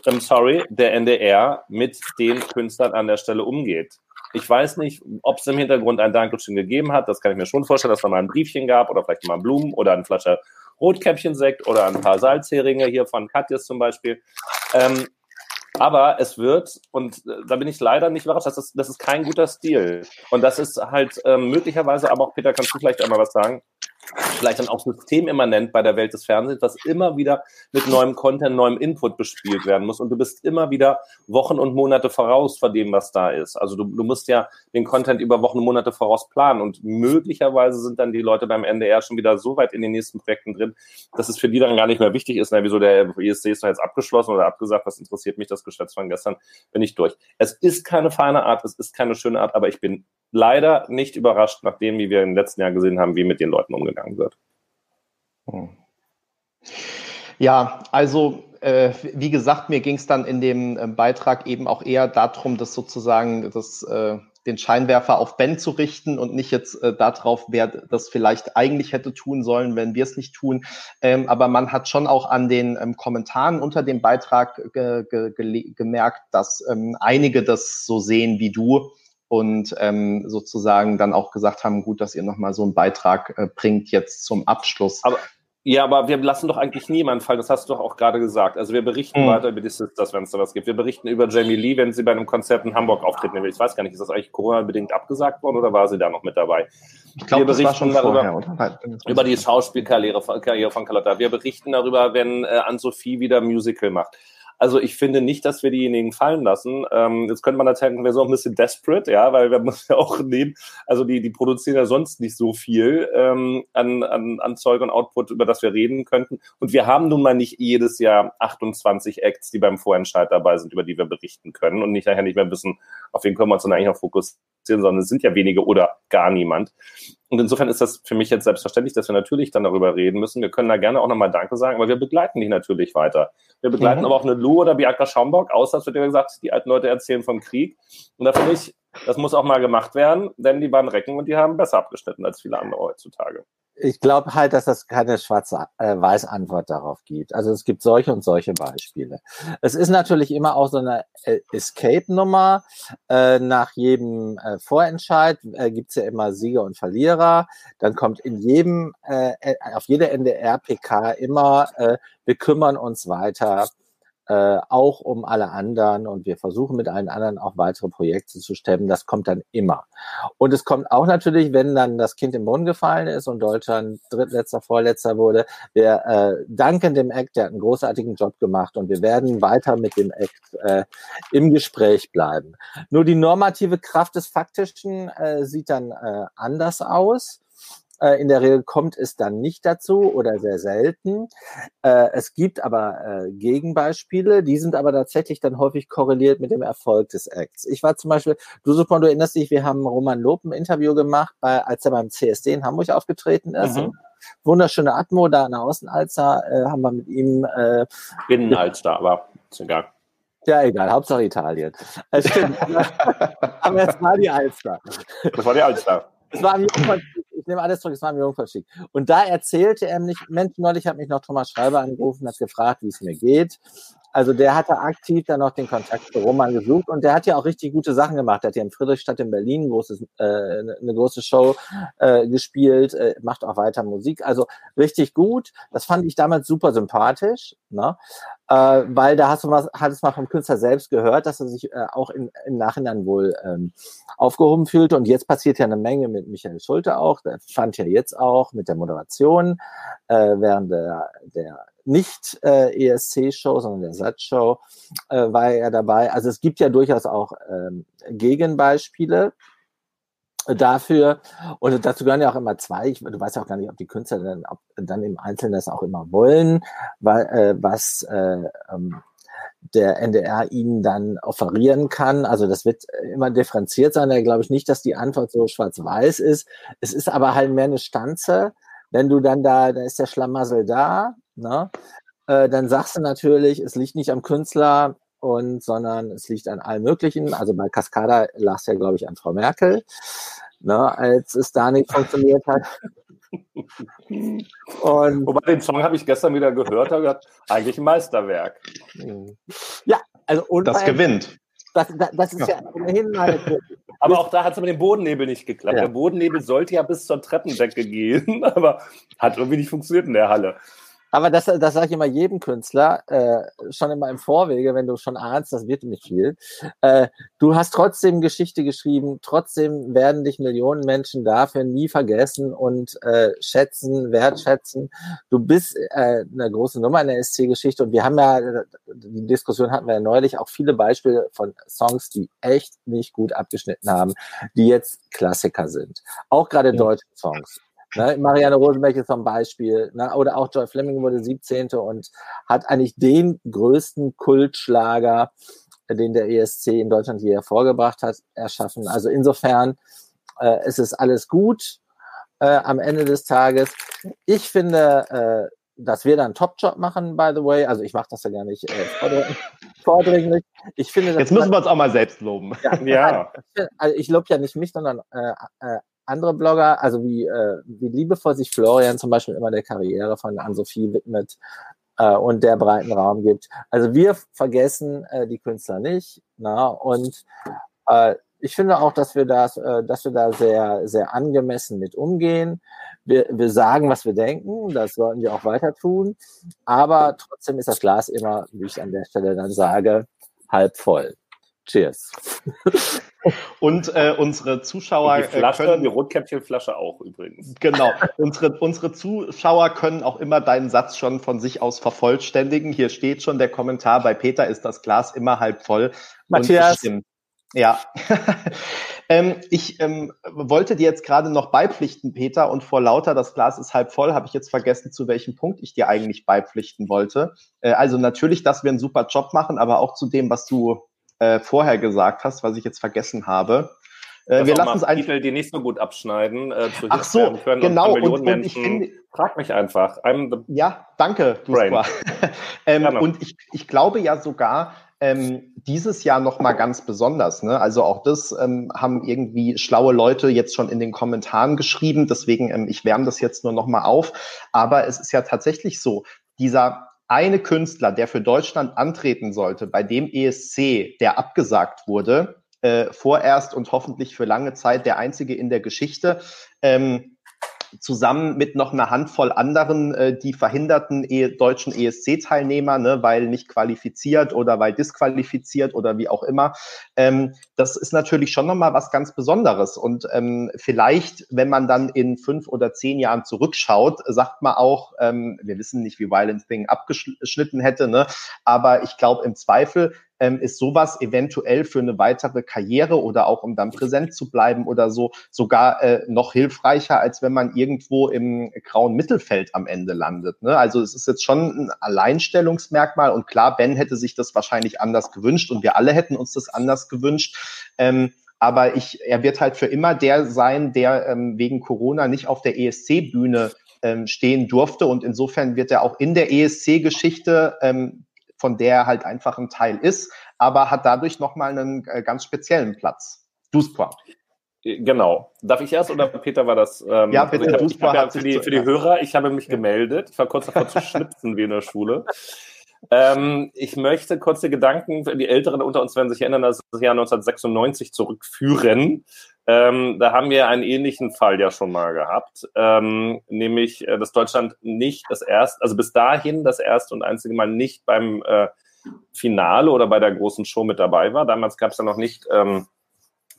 I'm sorry, der NDR mit den Künstlern an der Stelle umgeht. Ich weiß nicht, ob es im Hintergrund ein Dankeschön gegeben hat. Das kann ich mir schon vorstellen, dass da mal ein Briefchen gab oder vielleicht mal Blumen oder ein Flasche Rotkäppchensekt oder ein paar Salzheringe hier von Katjes zum Beispiel. Ähm, aber es wird, und äh, da bin ich leider nicht überrascht, das ist, das ist kein guter Stil. Und das ist halt ähm, möglicherweise, aber auch Peter, kannst du vielleicht einmal was sagen? Vielleicht dann auch systemimmanent bei der Welt des Fernsehens, was immer wieder mit neuem Content, neuem Input bespielt werden muss. Und du bist immer wieder Wochen und Monate voraus vor dem, was da ist. Also du, du musst ja den Content über Wochen und Monate voraus planen. Und möglicherweise sind dann die Leute beim NDR schon wieder so weit in den nächsten Projekten drin, dass es für die dann gar nicht mehr wichtig ist, na, wieso der ESC ist doch jetzt abgeschlossen oder abgesagt, was interessiert mich das Geschäft von gestern, bin ich durch. Es ist keine feine Art, es ist keine schöne Art, aber ich bin leider nicht überrascht, nachdem, wie wir im letzten Jahr gesehen haben, wie mit den Leuten umgegangen wird. Hm. Ja, also äh, wie gesagt, mir ging es dann in dem äh, Beitrag eben auch eher darum, dass sozusagen das, äh, den Scheinwerfer auf Ben zu richten und nicht jetzt äh, darauf, wer das vielleicht eigentlich hätte tun sollen, wenn wir es nicht tun. Ähm, aber man hat schon auch an den ähm, Kommentaren unter dem Beitrag ge ge gemerkt, dass ähm, einige das so sehen wie du und ähm, sozusagen dann auch gesagt haben, gut, dass ihr nochmal so einen Beitrag äh, bringt jetzt zum Abschluss. Aber, ja, aber wir lassen doch eigentlich niemanden fallen, das hast du doch auch gerade gesagt. Also wir berichten mhm. weiter über die Sisters, wenn es da was gibt. Wir berichten über Jamie Lee, wenn sie bei einem Konzert in Hamburg auftreten will. Ich weiß gar nicht, ist das eigentlich Corona-bedingt abgesagt worden oder war sie da noch mit dabei? Ich glaube, das war schon darüber, vorher, oder? Über die Schauspielkarriere von, Karriere von Carlotta. Wir berichten darüber, wenn äh, Anne-Sophie wieder Musical macht. Also ich finde nicht, dass wir diejenigen fallen lassen. Ähm, jetzt könnte man erzählen, wir sind auch ein bisschen desperate, ja, weil wir müssen ja auch nehmen, also die, die produzieren ja sonst nicht so viel ähm, an, an, an Zeug und Output, über das wir reden könnten. Und wir haben nun mal nicht jedes Jahr 28 Acts, die beim Vorentscheid dabei sind, über die wir berichten können und nicht nachher nicht mehr wissen, auf wen können wir uns dann eigentlich noch fokussieren, sondern es sind ja wenige oder gar niemand. Und insofern ist das für mich jetzt selbstverständlich, dass wir natürlich dann darüber reden müssen. Wir können da gerne auch nochmal Danke sagen, aber wir begleiten die natürlich weiter. Wir begleiten mhm. aber auch eine Lu oder Bianca Schaumbock, außer es wird ja gesagt, die alten Leute erzählen vom Krieg. Und da finde ich, das muss auch mal gemacht werden, denn die waren Recken und die haben besser abgeschnitten als viele andere heutzutage ich glaube halt, dass es keine schwarze äh, Antwort darauf gibt. Also es gibt solche und solche Beispiele. Es ist natürlich immer auch so eine äh, Escape-Nummer. Äh, nach jedem äh, Vorentscheid äh, gibt's ja immer Sieger und Verlierer. Dann kommt in jedem, äh, auf jeder NDR-PK immer, wir kümmern uns weiter äh, auch um alle anderen und wir versuchen mit allen anderen auch weitere Projekte zu stemmen. Das kommt dann immer. Und es kommt auch natürlich, wenn dann das Kind im Brunnen gefallen ist und Deutschland drittletzter, vorletzter wurde. Wir äh, danken dem Act, der hat einen großartigen Job gemacht und wir werden weiter mit dem Act äh, im Gespräch bleiben. Nur die normative Kraft des Faktischen äh, sieht dann äh, anders aus. Äh, in der Regel kommt es dann nicht dazu oder sehr selten. Äh, es gibt aber äh, Gegenbeispiele, die sind aber tatsächlich dann häufig korreliert mit dem Erfolg des Acts. Ich war zum Beispiel, du Supon, du erinnerst dich, wir haben Roman Lob ein Interview gemacht, bei, als er beim CSD in Hamburg aufgetreten ist. Mhm. Wunderschöne Atmo da in der Außenalster, äh, haben wir mit ihm. Äh, Innenalster, aber ist egal. Ja, egal, Hauptsache Italien. Äh, stimmt. aber jetzt mal die Alster. Das war die Alster. Das war ein ich nehme alles zurück, es war mir Jungfernstieg. Und da erzählte er nicht, Mensch, neulich hat mich noch Thomas Schreiber angerufen, hat gefragt, wie es mir geht. Also der hatte aktiv dann noch den Kontakt zu Roman gesucht und der hat ja auch richtig gute Sachen gemacht. Der hat ja in Friedrichstadt in Berlin ein großes, äh, eine große Show äh, gespielt, äh, macht auch weiter Musik. Also richtig gut. Das fand ich damals super sympathisch, ne? Äh, weil da hast du was, hat es mal vom Künstler selbst gehört, dass er sich äh, auch in, im Nachhinein wohl ähm, aufgehoben fühlte. Und jetzt passiert ja eine Menge mit Michael Schulte auch. Der fand ja jetzt auch mit der Moderation äh, während der, der nicht äh, ESC-Show, sondern der Satzshow äh, war er dabei. Also es gibt ja durchaus auch ähm, Gegenbeispiele dafür. Und dazu gehören ja auch immer zwei. Ich, du weißt ja auch gar nicht, ob die Künstler dann, ob, dann im Einzelnen das auch immer wollen, weil, äh, was äh, ähm, der NDR ihnen dann offerieren kann. Also das wird immer differenziert sein. Da glaube ich nicht, dass die Antwort so schwarz-weiß ist. Es ist aber halt mehr eine Stanze. Wenn du dann da, da ist der Schlamassel da, ne? Äh, dann sagst du natürlich, es liegt nicht am Künstler, und sondern es liegt an allem Möglichen. Also bei Cascada lag es ja, glaube ich, an Frau Merkel, ne, als es da nicht funktioniert hat. Und Wobei den Song habe ich gestern wieder gehört, habe gesagt, eigentlich ein Meisterwerk. Ja, also und das gewinnt. Das, das, das ist ja, ja ohnehin halt. Aber auch da hat es mit dem Bodennebel nicht geklappt. Ja. Der Bodennebel sollte ja bis zur Treppendecke gehen, aber hat irgendwie nicht funktioniert in der Halle. Aber das, das sage ich immer jedem Künstler, äh, schon immer im Vorwege, wenn du schon ahnst, das wird nicht viel. Äh, du hast trotzdem Geschichte geschrieben, trotzdem werden dich Millionen Menschen dafür nie vergessen und äh, schätzen, wertschätzen. Du bist äh, eine große Nummer in der SC-Geschichte und wir haben ja, die Diskussion hatten wir ja neulich, auch viele Beispiele von Songs, die echt nicht gut abgeschnitten haben, die jetzt Klassiker sind. Auch gerade ja. deutsche Songs. Ne? Marianne Rosenberg ist zum Beispiel, ne? oder auch Joy Fleming wurde 17. und hat eigentlich den größten Kultschlager, den der ESC in Deutschland je hervorgebracht hat, erschaffen. Also insofern äh, es ist alles gut äh, am Ende des Tages. Ich finde, äh, dass wir da einen Top-Job machen, by the way. Also ich mache das ja gar nicht äh, vordringlich. Ich finde, Jetzt müssen wir uns auch mal selbst loben. Ja, ja. Also ich lobe ja nicht mich, sondern äh, äh, andere Blogger, also wie, äh, wie liebevoll sich Florian zum Beispiel immer der Karriere von Ann-Sophie widmet äh, und der breiten Raum gibt. Also wir vergessen äh, die Künstler nicht. Na, und äh, ich finde auch, dass wir das, äh, dass wir da sehr, sehr angemessen mit umgehen. Wir, wir sagen, was wir denken, das sollten wir auch weiter tun. Aber trotzdem ist das Glas immer, wie ich an der Stelle dann sage, halb voll. Cheers. Und äh, unsere Zuschauer. Und die Flasche, können, die Rotkäppchenflasche auch übrigens. Genau. unsere, unsere Zuschauer können auch immer deinen Satz schon von sich aus vervollständigen. Hier steht schon der Kommentar, bei Peter ist das Glas immer halb voll. Matthias. Ja. ähm, ich ähm, wollte dir jetzt gerade noch beipflichten, Peter, und vor lauter das Glas ist halb voll, habe ich jetzt vergessen, zu welchem Punkt ich dir eigentlich beipflichten wollte. Äh, also natürlich, dass wir einen super Job machen, aber auch zu dem, was du äh, vorher gesagt hast, was ich jetzt vergessen habe. Äh, wir lassen es einfach. Titel, die nicht so gut abschneiden, äh, zu Ach so, können genau. Und, und, und ich finde, frag mich einfach. ja, danke, ähm, und ich, ich glaube ja sogar, ähm, dieses Jahr noch mal ganz besonders. Ne? Also auch das ähm, haben irgendwie schlaue Leute jetzt schon in den Kommentaren geschrieben. Deswegen ähm, ich wärme das jetzt nur noch mal auf. Aber es ist ja tatsächlich so, dieser eine Künstler, der für Deutschland antreten sollte, bei dem ESC, der abgesagt wurde, äh, vorerst und hoffentlich für lange Zeit der einzige in der Geschichte, ähm, zusammen mit noch einer Handvoll anderen, äh, die verhinderten e deutschen ESC-Teilnehmer, ne, weil nicht qualifiziert oder weil disqualifiziert oder wie auch immer. Ähm, das ist natürlich schon nochmal was ganz Besonderes. Und ähm, vielleicht, wenn man dann in fünf oder zehn Jahren zurückschaut, sagt man auch, ähm, wir wissen nicht, wie Violent Thing abgeschnitten hätte, ne, aber ich glaube im Zweifel ähm, ist sowas eventuell für eine weitere Karriere oder auch um dann präsent zu bleiben oder so sogar äh, noch hilfreicher, als wenn man irgendwo im grauen Mittelfeld am Ende landet. Ne? Also es ist jetzt schon ein Alleinstellungsmerkmal und klar, Ben hätte sich das wahrscheinlich anders gewünscht und wir alle hätten uns das anders gewünscht. Ähm, aber ich, er wird halt für immer der sein, der ähm, wegen Corona nicht auf der ESC-Bühne ähm, stehen durfte. Und insofern wird er auch in der ESC-Geschichte ähm, von der er halt einfach ein Teil ist, aber hat dadurch nochmal einen äh, ganz speziellen Platz. Duspa. Genau. Darf ich erst oder Peter war das? Ähm, ja, bitte. Also ich hab, ich hab ja für, die, für die Hörer, ich habe mich gemeldet. Ich war kurz davor zu schnipsen wie in der Schule. Ähm, ich möchte kurze Gedanken, die Älteren unter uns werden sich erinnern, das Jahr 1996 zurückführen. Ähm, da haben wir einen ähnlichen Fall ja schon mal gehabt, ähm, nämlich, äh, dass Deutschland nicht das erste, also bis dahin das erste und einzige Mal nicht beim äh, Finale oder bei der großen Show mit dabei war. Damals gab es ja noch nicht ähm,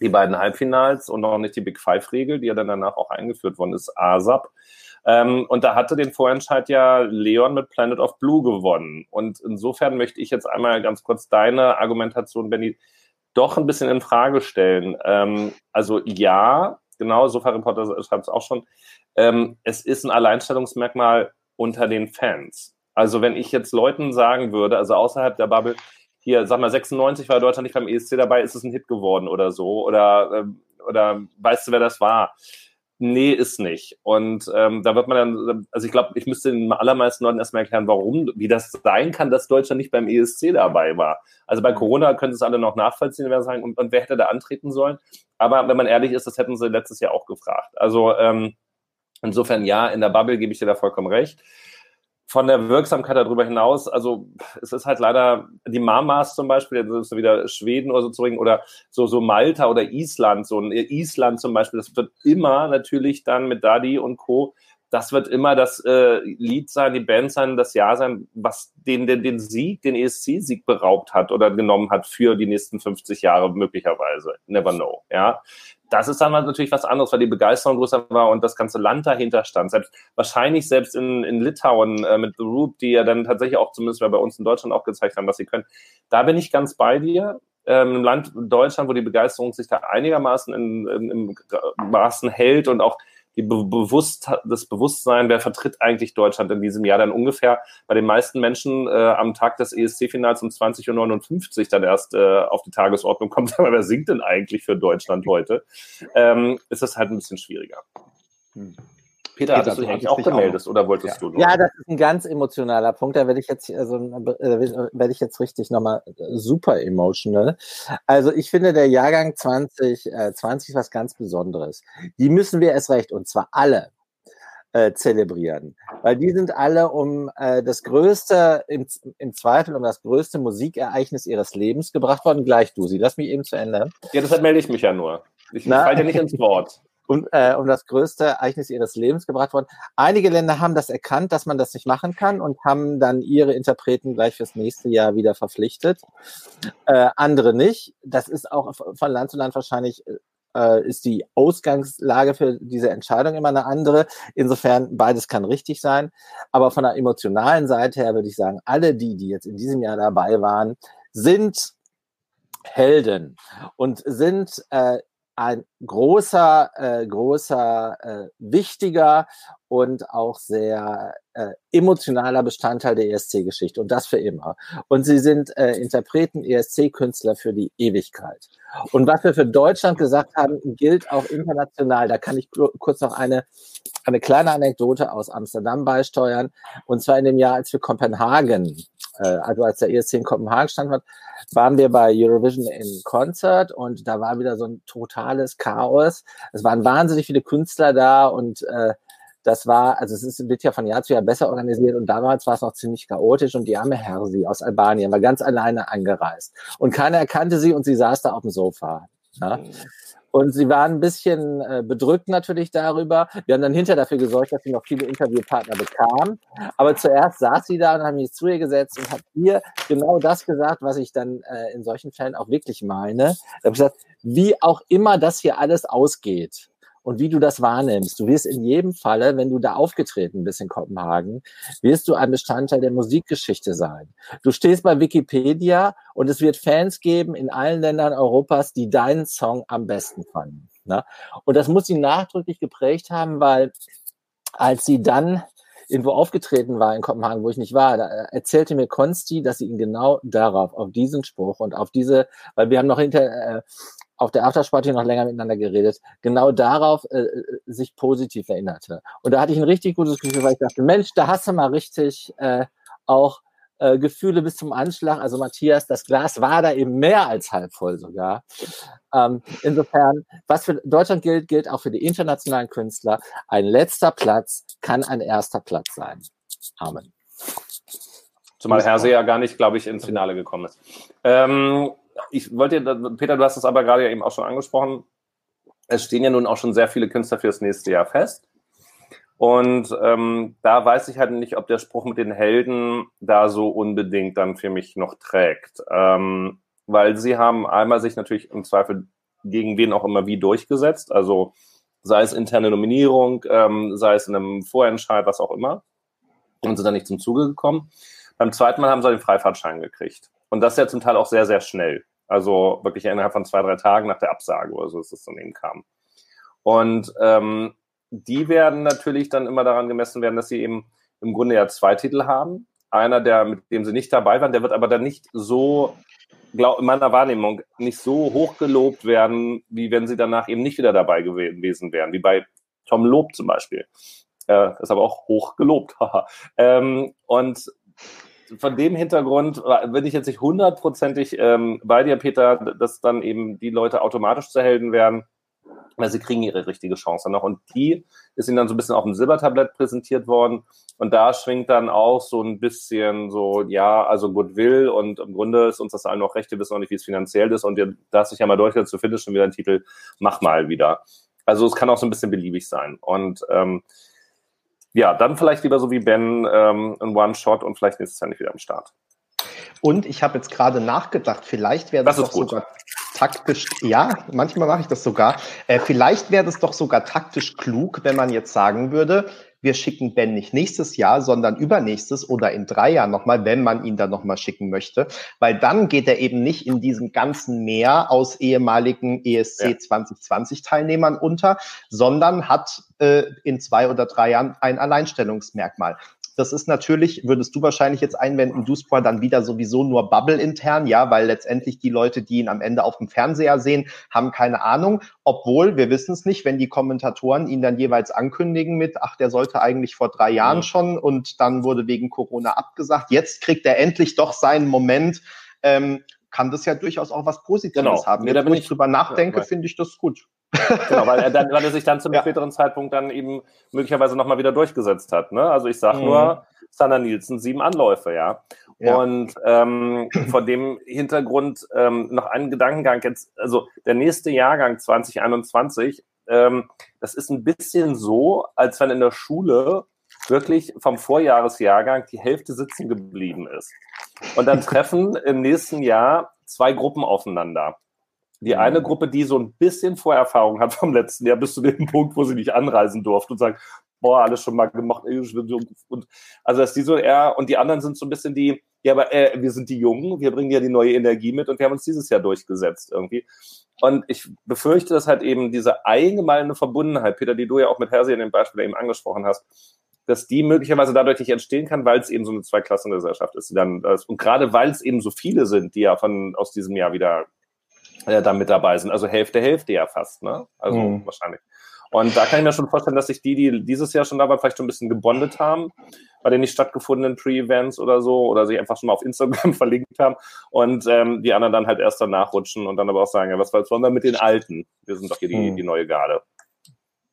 die beiden Halbfinals und noch nicht die Big Five-Regel, die ja dann danach auch eingeführt worden ist, ASAP. Ähm, und da hatte den Vorentscheid ja Leon mit Planet of Blue gewonnen. Und insofern möchte ich jetzt einmal ganz kurz deine Argumentation, Benny, doch ein bisschen in Frage stellen. Ähm, also ja, genau, Sofa-Reporter schreibt es auch schon. Ähm, es ist ein Alleinstellungsmerkmal unter den Fans. Also wenn ich jetzt Leuten sagen würde, also außerhalb der Bubble, hier, sag mal, 96 war Deutschland nicht beim ESC dabei, ist es ein Hit geworden oder so? Oder, ähm, oder weißt du, wer das war? Nee, ist nicht. Und ähm, da wird man dann, also ich glaube, ich müsste den allermeisten Leuten erstmal erklären, warum, wie das sein kann, dass Deutschland nicht beim ESC dabei war. Also bei mhm. Corona können es alle noch nachvollziehen, wer sagen, und, und wer hätte da antreten sollen. Aber wenn man ehrlich ist, das hätten sie letztes Jahr auch gefragt. Also ähm, insofern ja, in der Bubble gebe ich dir da vollkommen recht von der Wirksamkeit darüber hinaus, also es ist halt leider die Mamas zum Beispiel, das ist wieder Schweden oder so zu bringen, oder so, so Malta oder Island, so ein Island zum Beispiel, das wird immer natürlich dann mit Daddy und Co das wird immer das äh, Lied sein, die Band sein, das Jahr sein, was den, den, den Sieg, den ESC-Sieg beraubt hat oder genommen hat für die nächsten 50 Jahre möglicherweise. Never know. Ja, das ist dann natürlich was anderes, weil die Begeisterung größer war und das ganze Land dahinter stand. Selbst, wahrscheinlich selbst in, in Litauen äh, mit The Roop, die ja dann tatsächlich auch zumindest bei uns in Deutschland auch gezeigt haben, was sie können. Da bin ich ganz bei dir. Ähm, Im Land Deutschland, wo die Begeisterung sich da einigermaßen in, in, im Maßen hält und auch die Be Bewusst das Bewusstsein, wer vertritt eigentlich Deutschland in diesem Jahr dann ungefähr bei den meisten Menschen äh, am Tag des ESC-Finals um 20.59 Uhr dann erst äh, auf die Tagesordnung kommt, aber wer singt denn eigentlich für Deutschland heute, ähm, ist das halt ein bisschen schwieriger. Hm. Peter, hattest du dich eigentlich auch gemeldet oder wolltest ja. du nur? Ja, das ist ein ganz emotionaler Punkt. Da werde ich jetzt, also werde ich jetzt richtig nochmal äh, super emotional. Also ich finde der Jahrgang 2020 äh, 20 was ganz Besonderes. Die müssen wir erst recht und zwar alle äh, zelebrieren, weil die sind alle um äh, das größte im, im Zweifel um das größte Musikereignis ihres Lebens gebracht worden. Gleich du, sie lass mich eben zu Ende. Ja, deshalb melde ich mich ja nur. Ich falle ja nicht ins Wort um, äh, um das größte Ereignis ihres Lebens gebracht worden. Einige Länder haben das erkannt, dass man das nicht machen kann und haben dann ihre Interpreten gleich fürs nächste Jahr wieder verpflichtet. Äh, andere nicht. Das ist auch von Land zu Land wahrscheinlich äh, ist die Ausgangslage für diese Entscheidung immer eine andere. Insofern beides kann richtig sein. Aber von der emotionalen Seite her würde ich sagen, alle die, die jetzt in diesem Jahr dabei waren, sind Helden und sind äh, ein großer, äh, großer, äh, wichtiger und auch sehr äh, emotionaler Bestandteil der ESC-Geschichte und das für immer. Und sie sind äh, Interpreten, ESC-Künstler für die Ewigkeit. Und was wir für Deutschland gesagt haben, gilt auch international. Da kann ich kurz noch eine, eine kleine Anekdote aus Amsterdam beisteuern. Und zwar in dem Jahr, als wir Kopenhagen also als der ESC in Kopenhagen stand, waren wir bei Eurovision in Concert und da war wieder so ein totales Chaos. Es waren wahnsinnig viele Künstler da und äh, das war, also es ist, wird ja von Jahr zu Jahr besser organisiert und damals war es noch ziemlich chaotisch und die arme Hersi aus Albanien war ganz alleine angereist und keiner erkannte sie und sie saß da auf dem Sofa. Ja? Und sie waren ein bisschen äh, bedrückt natürlich darüber. Wir haben dann hinterher dafür gesorgt, dass sie noch viele Interviewpartner bekam. Aber zuerst saß sie da und hat mich zu ihr gesetzt und hat ihr genau das gesagt, was ich dann äh, in solchen Fällen auch wirklich meine. Ich habe gesagt, wie auch immer das hier alles ausgeht, und wie du das wahrnimmst. Du wirst in jedem Falle, wenn du da aufgetreten bist in Kopenhagen, wirst du ein Bestandteil der Musikgeschichte sein. Du stehst bei Wikipedia und es wird Fans geben in allen Ländern Europas, die deinen Song am besten fanden. Ne? Und das muss sie nachdrücklich geprägt haben, weil als sie dann irgendwo aufgetreten war in Kopenhagen, wo ich nicht war, da erzählte mir Konsti, dass sie ihn genau darauf, auf diesen Spruch und auf diese, weil wir haben noch hinter, äh, auf der Aftersparty noch länger miteinander geredet, genau darauf äh, äh, sich positiv erinnerte. Und da hatte ich ein richtig gutes Gefühl, weil ich dachte, Mensch, da hast du mal richtig äh, auch äh, Gefühle bis zum Anschlag. Also Matthias, das Glas war da eben mehr als halb voll sogar. Ähm, insofern, was für Deutschland gilt, gilt auch für die internationalen Künstler. Ein letzter Platz kann ein erster Platz sein. Amen. Zumal Herse ja gar nicht, glaube ich, ins Finale gekommen ist. Ähm, ich wollte, Peter, du hast es aber gerade eben auch schon angesprochen. Es stehen ja nun auch schon sehr viele Künstler für das nächste Jahr fest. Und ähm, da weiß ich halt nicht, ob der Spruch mit den Helden da so unbedingt dann für mich noch trägt. Ähm, weil sie haben einmal sich natürlich im Zweifel gegen wen auch immer wie durchgesetzt. Also sei es interne Nominierung, ähm, sei es in einem Vorentscheid, was auch immer. Und sind dann nicht zum Zuge gekommen. Beim zweiten Mal haben sie den Freifahrtschein gekriegt. Und das ja zum Teil auch sehr, sehr schnell. Also wirklich innerhalb von zwei, drei Tagen nach der Absage oder so, dass es dann eben kam. Und ähm, die werden natürlich dann immer daran gemessen werden, dass sie eben im Grunde ja zwei Titel haben. Einer, der, mit dem sie nicht dabei waren, der wird aber dann nicht so, glaub, in meiner Wahrnehmung, nicht so hoch gelobt werden, wie wenn sie danach eben nicht wieder dabei gewesen wären, wie bei Tom Lob zum Beispiel. Äh, ist aber auch hoch gelobt. ähm, und von dem Hintergrund bin ich jetzt nicht hundertprozentig ähm, bei dir, Peter, dass dann eben die Leute automatisch zu Helden werden weil sie kriegen ihre richtige Chance noch. Und die ist ihnen dann so ein bisschen auf dem Silbertablett präsentiert worden. Und da schwingt dann auch so ein bisschen so, ja, also Goodwill und im Grunde ist uns das allen noch recht, wir wissen auch nicht, wie es finanziell ist und ihr darfst sich ja mal durchsetzen, du findest schon wieder einen Titel, mach mal wieder. Also es kann auch so ein bisschen beliebig sein. Und ähm, ja, dann vielleicht lieber so wie Ben ähm, ein One-Shot und vielleicht nächstes Jahr nicht wieder am Start. Und ich habe jetzt gerade nachgedacht, vielleicht wäre das, das doch sogar taktisch, ja, manchmal mache ich das sogar. Äh, vielleicht wäre das doch sogar taktisch klug, wenn man jetzt sagen würde, wir schicken Ben nicht nächstes Jahr, sondern übernächstes oder in drei Jahren nochmal, wenn man ihn dann nochmal schicken möchte. Weil dann geht er eben nicht in diesem ganzen Meer aus ehemaligen ESC ja. 2020 Teilnehmern unter, sondern hat äh, in zwei oder drei Jahren ein Alleinstellungsmerkmal. Das ist natürlich, würdest du wahrscheinlich jetzt einwenden, Duspor dann wieder sowieso nur Bubble intern, ja, weil letztendlich die Leute, die ihn am Ende auf dem Fernseher sehen, haben keine Ahnung. Obwohl, wir wissen es nicht, wenn die Kommentatoren ihn dann jeweils ankündigen mit, ach, der sollte eigentlich vor drei Jahren ja. schon und dann wurde wegen Corona abgesagt. Jetzt kriegt er endlich doch seinen Moment. Ähm, kann das ja durchaus auch was Positives genau. haben. Jetzt, ja, wenn ich drüber nachdenke, ja, finde ich das gut. Genau, weil er, dann, weil er sich dann zum ja. späteren Zeitpunkt dann eben möglicherweise nochmal wieder durchgesetzt hat. Ne? Also ich sage mhm. nur, Sanna Nielsen, sieben Anläufe, ja. ja. Und ähm, vor dem Hintergrund ähm, noch einen Gedankengang jetzt, also der nächste Jahrgang 2021, ähm, das ist ein bisschen so, als wenn in der Schule wirklich vom Vorjahresjahrgang die Hälfte sitzen geblieben ist. Und dann treffen im nächsten Jahr zwei Gruppen aufeinander. Die eine. Gruppe, die so ein bisschen Vorerfahrung hat vom letzten Jahr, bis zu dem Punkt, wo sie nicht anreisen durfte und sagt, boah, alles schon mal gemacht. Und also dass die so eher, und die anderen sind so ein bisschen die, ja, aber äh, wir sind die Jungen, wir bringen ja die neue Energie mit und wir haben uns dieses Jahr durchgesetzt irgendwie. Und ich befürchte, dass halt eben diese allgemeine Verbundenheit, Peter, die du ja auch mit Hersi in dem Beispiel eben angesprochen hast, dass die möglicherweise dadurch nicht entstehen kann, weil es eben so eine Zweiklassengesellschaft ist. Die dann, und gerade weil es eben so viele sind, die ja von aus diesem Jahr wieder äh, da mit dabei sind. Also Hälfte, Hälfte ja fast, ne? Also mhm. wahrscheinlich. Und da kann ich mir schon vorstellen, dass sich die, die dieses Jahr schon da waren, vielleicht schon ein bisschen gebondet haben bei den nicht stattgefundenen Pre-Events oder so oder sich einfach schon mal auf Instagram verlinkt haben und ähm, die anderen dann halt erst danach rutschen und dann aber auch sagen, ja, was wollen wir mit den Alten? Wir sind doch hier die, mhm. die neue Garde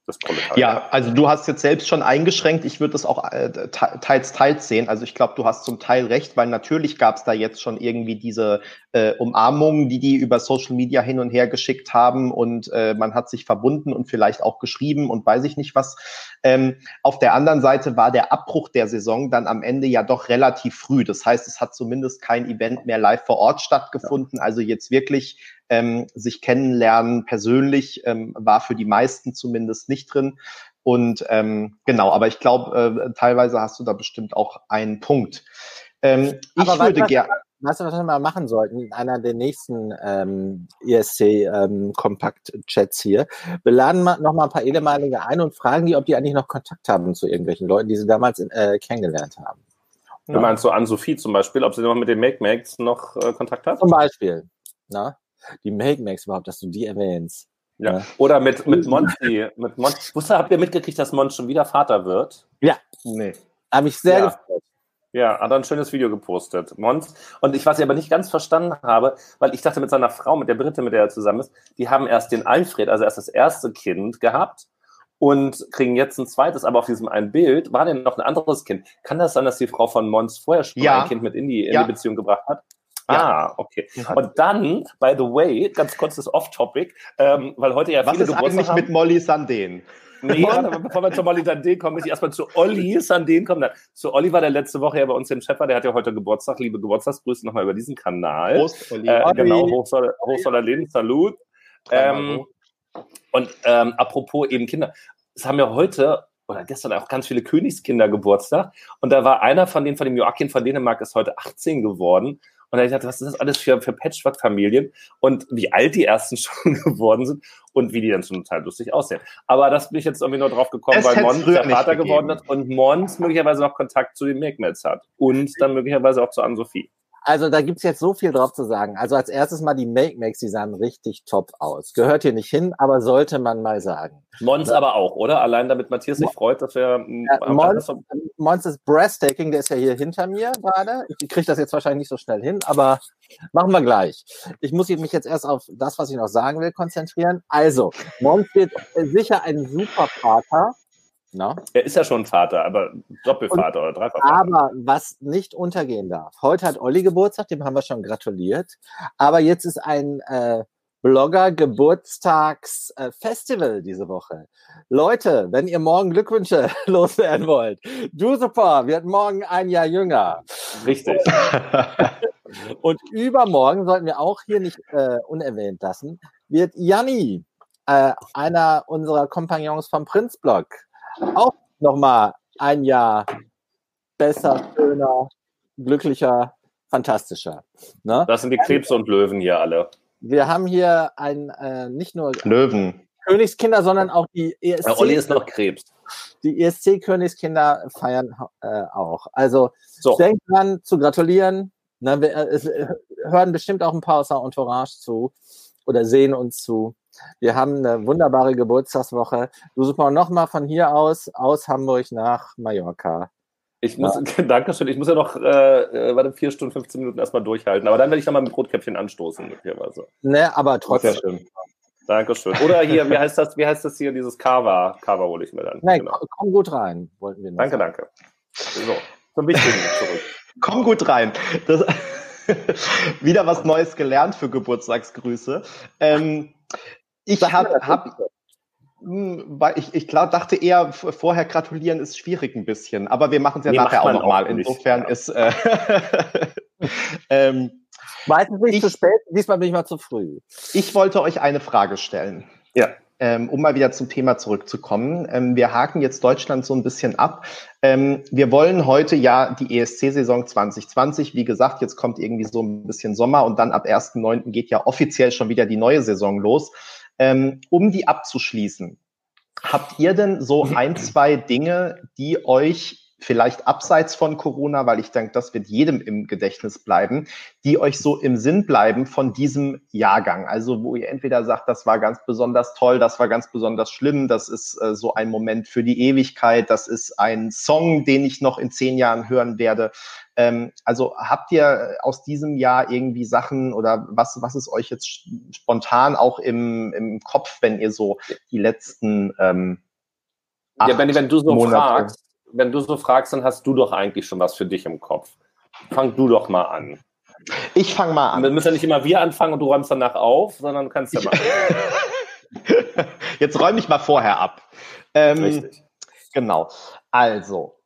das Proletariat. Ja, also du hast jetzt selbst schon eingeschränkt. Ich würde das auch äh, teils, teils sehen. Also ich glaube, du hast zum Teil recht, weil natürlich gab es da jetzt schon irgendwie diese äh, Umarmungen, die die über Social Media hin und her geschickt haben und äh, man hat sich verbunden und vielleicht auch geschrieben und weiß ich nicht was. Ähm, auf der anderen Seite war der Abbruch der Saison dann am Ende ja doch relativ früh. Das heißt, es hat zumindest kein Event mehr live vor Ort stattgefunden. Also jetzt wirklich ähm, sich kennenlernen persönlich ähm, war für die meisten zumindest nicht drin. Und ähm, genau, aber ich glaube, äh, teilweise hast du da bestimmt auch einen Punkt. Ähm, ich aber würde gerne. Weißt du, was wir mal machen sollten in einer der nächsten ähm, ESC-Kompakt-Chats ähm, hier? Wir laden mal, noch mal ein paar ehemalige ein und fragen die, ob die eigentlich noch Kontakt haben zu irgendwelchen Leuten, die sie damals äh, kennengelernt haben. Du ja. meinst so an Sophie zum Beispiel, ob sie noch mit den Make-Makes noch äh, Kontakt hat? Zum Beispiel. Na? Die Make Max überhaupt, dass du die erwähnst. Ja. ja. Oder mit, mit Monty. mit Monty. Wusste, habt ihr mitgekriegt, dass Monty schon wieder Vater wird? Ja. Nee. Habe ich sehr ja. gefreut. Ja, hat ein schönes Video gepostet. Mons. Und ich, was ich aber nicht ganz verstanden habe, weil ich dachte mit seiner Frau, mit der Britte, mit der er zusammen ist, die haben erst den Alfred, also erst das erste Kind gehabt und kriegen jetzt ein zweites, aber auf diesem einen Bild war denn noch ein anderes Kind. Kann das sein, dass die Frau von Mons vorher schon Ja. ein Kind mit in die, in Ja. die Beziehung gebracht hat? Ja. Ah, okay. Und dann, by the way, ganz kurz das Off-Topic, ähm, weil heute ja Was viele ist Geburtstag eigentlich haben. mit Molly Sandén? Nee, warte, bevor wir zu Molly Sandén kommen, muss ich erstmal zu Olli Sandén kommen. Dann. Zu Olli war der letzte Woche ja bei uns im Chef, der hat ja heute Geburtstag. Liebe Geburtstagsgrüße nochmal über diesen Kanal. Prost, Olli. Äh, genau, hoch soll, hoch soll er leben, Salut. Ähm, und ähm, apropos eben Kinder, es haben ja heute oder gestern auch ganz viele Königskinder Geburtstag. Und da war einer von denen, von dem Joachim von Dänemark, ist heute 18 geworden. Und da ich dachte, was ist das alles für, für Patchwork-Familien? Und wie alt die ersten schon geworden sind und wie die dann schon total lustig aussehen. Aber das bin ich jetzt irgendwie nur drauf gekommen, Es weil Mons der Vater gegeben. geworden ist und Mons möglicherweise noch Kontakt zu den Megmets hat. Und dann möglicherweise auch zu Ann-Sophie. Also da gibt's jetzt so viel drauf zu sagen. Also als erstes mal die Make-Makes, die sahen richtig top aus. Gehört hier nicht hin, aber sollte man mal sagen. Mons aber auch, oder? Allein damit Matthias sich freut, dass wir ähm, Äh, am Mons, Mons ist breathtaking, der ist ja hier hinter mir gerade. Ich kriege das jetzt wahrscheinlich nicht so schnell hin, aber machen wir gleich. Ich muss mich jetzt erst auf das, was ich noch sagen will, konzentrieren. Also, Mons wird sicher ein super Vater. Na? Er ist ja schon Vater, aber Doppelvater oder Dreifachvater. Aber was nicht untergehen darf. Heute hat Olli Geburtstag, dem haben wir schon gratuliert. Aber jetzt ist ein äh, Blogger Geburtstags äh, diese Woche. Leute, wenn ihr morgen Glückwünsche loswerden wollt, du super, wird morgen ein Jahr jünger. Richtig. Und übermorgen sollten wir auch hier nicht äh, unerwähnt lassen, wird Janni, äh, einer unserer Kompagnons vom Prinzblog, auch nochmal ein Jahr besser, schöner, glücklicher, fantastischer. Ne? Das sind die Krebse und Löwen hier alle. Wir haben hier ein äh, nicht nur Löwen. Königskinder, sondern auch die ESC. Der Olli ist noch Krebs. die ESC-Königskinder feiern äh, auch. Also So, denkt dran zu gratulieren. Na, wir, äh, es äh, hören bestimmt auch ein paar aus der Entourage zu oder sehen uns zu. Wir haben eine wunderbare Geburtstagswoche. Du super nochmal von hier aus, aus Hamburg nach Mallorca. ich muss, Dankeschön, ich muss ja noch, äh, äh, warte, vier Stunden, 15 Minuten erstmal durchhalten. Aber dann werde ich nochmal mit Rotkäppchen anstoßen, möglicherweise. Ne, aber Sehr trotzdem. schön. Dankeschön. Oder hier, wie heißt das, wie heißt das hier, dieses Kava? Kava hole ich mir dann. Nein, Genau. komm- komm gut rein, wollten wir noch Danke, sagen. danke. So, zum Wichtigen zurück. Komm gut rein. Das, wieder was Neues gelernt für Geburtstagsgrüße. Ähm, ich habe hab, hm, ich, ich glaub, dachte eher, vorher gratulieren ist schwierig ein bisschen, aber wir machen es ja Nee, nachher auch nochmal. Insofern ja. ist äh, ähm, Meistens bin ich, Ich- zu spät, diesmal bin ich mal zu früh. ich wollte euch eine Frage stellen. Ja. Ähm, um mal wieder zum Thema zurückzukommen. Ähm, wir haken jetzt Deutschland so ein bisschen ab. Ähm, wir wollen heute ja die ESC-Saison 2020. Wie gesagt, jetzt kommt irgendwie so ein bisschen Sommer und dann ab 1.9. geht ja offiziell schon wieder die neue Saison los. Ähm, um die abzuschließen, habt ihr denn so ein, zwei Dinge, die euch vielleicht abseits von Corona, weil ich denke, das wird jedem im Gedächtnis bleiben, die euch so im Sinn bleiben von diesem Jahrgang? Also wo ihr entweder sagt, das war ganz besonders toll, das war ganz besonders schlimm, das ist äh, so ein Moment für die Ewigkeit, das ist ein Song, den ich noch in zehn Jahren hören werde. Ähm, also habt ihr aus diesem Jahr irgendwie Sachen oder was, was ist euch jetzt spontan auch im, im Kopf, wenn ihr so die letzten ähm, Ja, Benni, wenn du so Monate- fragst, wenn du so fragst, dann hast du doch eigentlich schon was für dich im Kopf. Fang du doch mal an. Ich fange mal an. Wir müssen ja nicht immer wir anfangen und du räumst danach auf, sondern kannst ja mal. Jetzt räume ich mal vorher ab. Ähm, Richtig. Genau. Also,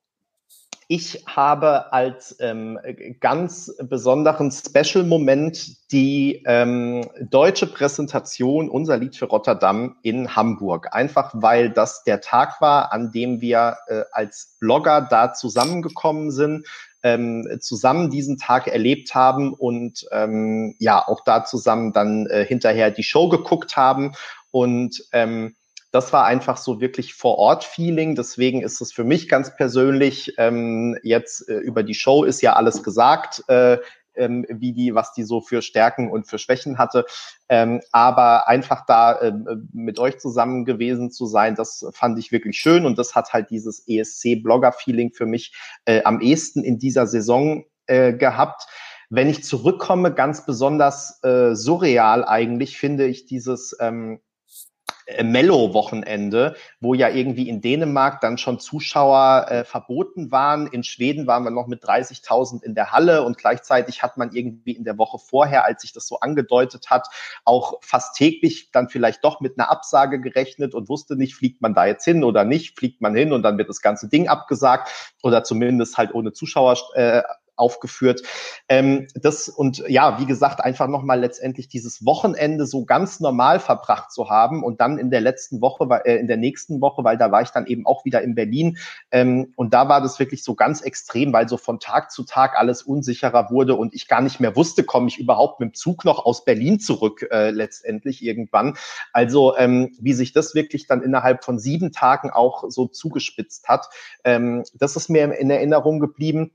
ich habe als ähm, ganz besonderen Special-Moment die ähm, deutsche Präsentation Unser Lied für Rotterdam in Hamburg. Einfach weil das der Tag war, an dem wir äh, als Blogger da zusammengekommen sind, ähm, zusammen diesen Tag erlebt haben und ähm, ja, auch da zusammen dann äh, hinterher die Show geguckt haben. Und ähm, das war einfach so wirklich vor Ort Feeling. Deswegen ist es für mich ganz persönlich ähm, jetzt äh, über die Show ist ja alles gesagt, äh, ähm, wie die, was die so für Stärken und für Schwächen hatte. Ähm, aber einfach da äh, mit euch zusammen gewesen zu sein, das fand ich wirklich schön und das hat halt dieses ESC-Blogger-Feeling für mich äh, am ehesten in dieser Saison äh, gehabt. Wenn ich zurückkomme, ganz besonders äh, surreal eigentlich finde ich dieses ähm, äh, Mellow-Wochenende, wo ja irgendwie in Dänemark dann schon Zuschauer äh, verboten waren. In Schweden waren wir noch mit 30.000 in der Halle und gleichzeitig hat man irgendwie in der Woche vorher, als sich das so angedeutet hat, auch fast täglich dann vielleicht doch mit einer Absage gerechnet und wusste nicht, fliegt man da jetzt hin oder nicht, fliegt man hin und dann wird das ganze Ding abgesagt oder zumindest halt ohne Zuschauer äh, aufgeführt. Ähm, das und ja, wie gesagt, einfach nochmal letztendlich dieses Wochenende so ganz normal verbracht zu haben und dann in der letzten Woche, äh, in der nächsten Woche, weil da war ich dann eben auch wieder in Berlin ähm, und da war das wirklich so ganz extrem, weil so von Tag zu Tag alles unsicherer wurde und ich gar nicht mehr wusste, komme ich überhaupt mit dem Zug noch aus Berlin zurück äh, letztendlich irgendwann. Also ähm, wie sich das wirklich dann innerhalb von sieben Tagen auch so zugespitzt hat, ähm, das ist mir in Erinnerung geblieben.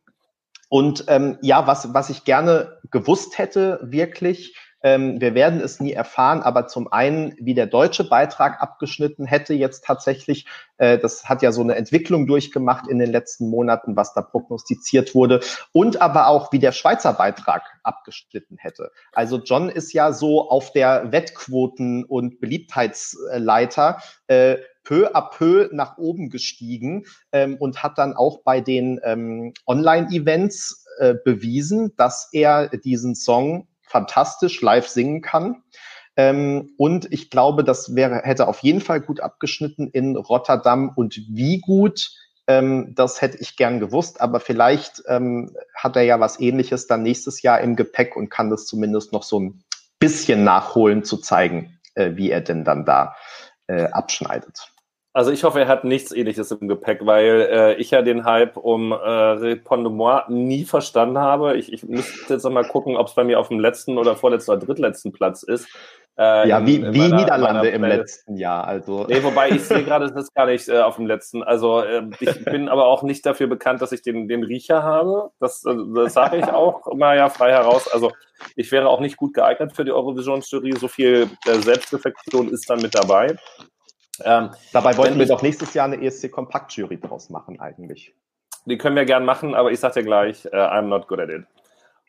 Und ähm, ja, was, was ich gerne gewusst hätte, wirklich, ähm, wir werden es nie erfahren, aber zum einen, wie der deutsche Beitrag abgeschnitten hätte jetzt tatsächlich, äh, das hat ja so eine Entwicklung durchgemacht in den letzten Monaten, was da prognostiziert wurde, und aber auch, wie der Schweizer Beitrag abgeschnitten hätte. Also John ist ja so auf der Wettquoten- und Beliebtheitsleiter äh, peu à peu nach oben gestiegen ähm, und hat dann auch bei den ähm, Online-Events äh, bewiesen, dass er diesen Song fantastisch live singen kann. Ähm, und ich glaube, das wäre, hätte auf jeden Fall gut abgeschnitten in Rotterdam. Und wie gut, ähm, das hätte ich gern gewusst. Aber vielleicht ähm, hat er ja was ähnliches dann nächstes Jahr im Gepäck und kann das zumindest noch so ein bisschen nachholen, zu zeigen, äh, wie er denn dann da äh, abschneidet. Also ich hoffe, er hat nichts ähnliches im Gepäck, weil äh, ich ja den Hype um äh, Répondez-moi nie verstanden habe. Ich, ich müsste jetzt nochmal gucken, ob es bei mir auf dem letzten oder vorletzten oder drittletzten Platz ist. Äh, ja, in, wie, in wie meiner, Niederlande meiner im letzten Jahr. Also. Nee, wobei ich sehe gerade, es ist gar nicht äh, auf dem letzten. Also äh, ich bin aber auch nicht dafür bekannt, dass ich den, den Riecher habe. Das, äh, das sage ich auch immer ja frei heraus. Also ich wäre auch nicht gut geeignet für die Eurovision-Jury. So viel äh, Selbstreflexion ist dann mit dabei. Ähm, Dabei wollten wir doch nächstes Jahr eine ESC Kompakt-Jury draus machen, eigentlich. Die können wir gern machen, aber ich sag dir gleich, uh, I'm not good at it.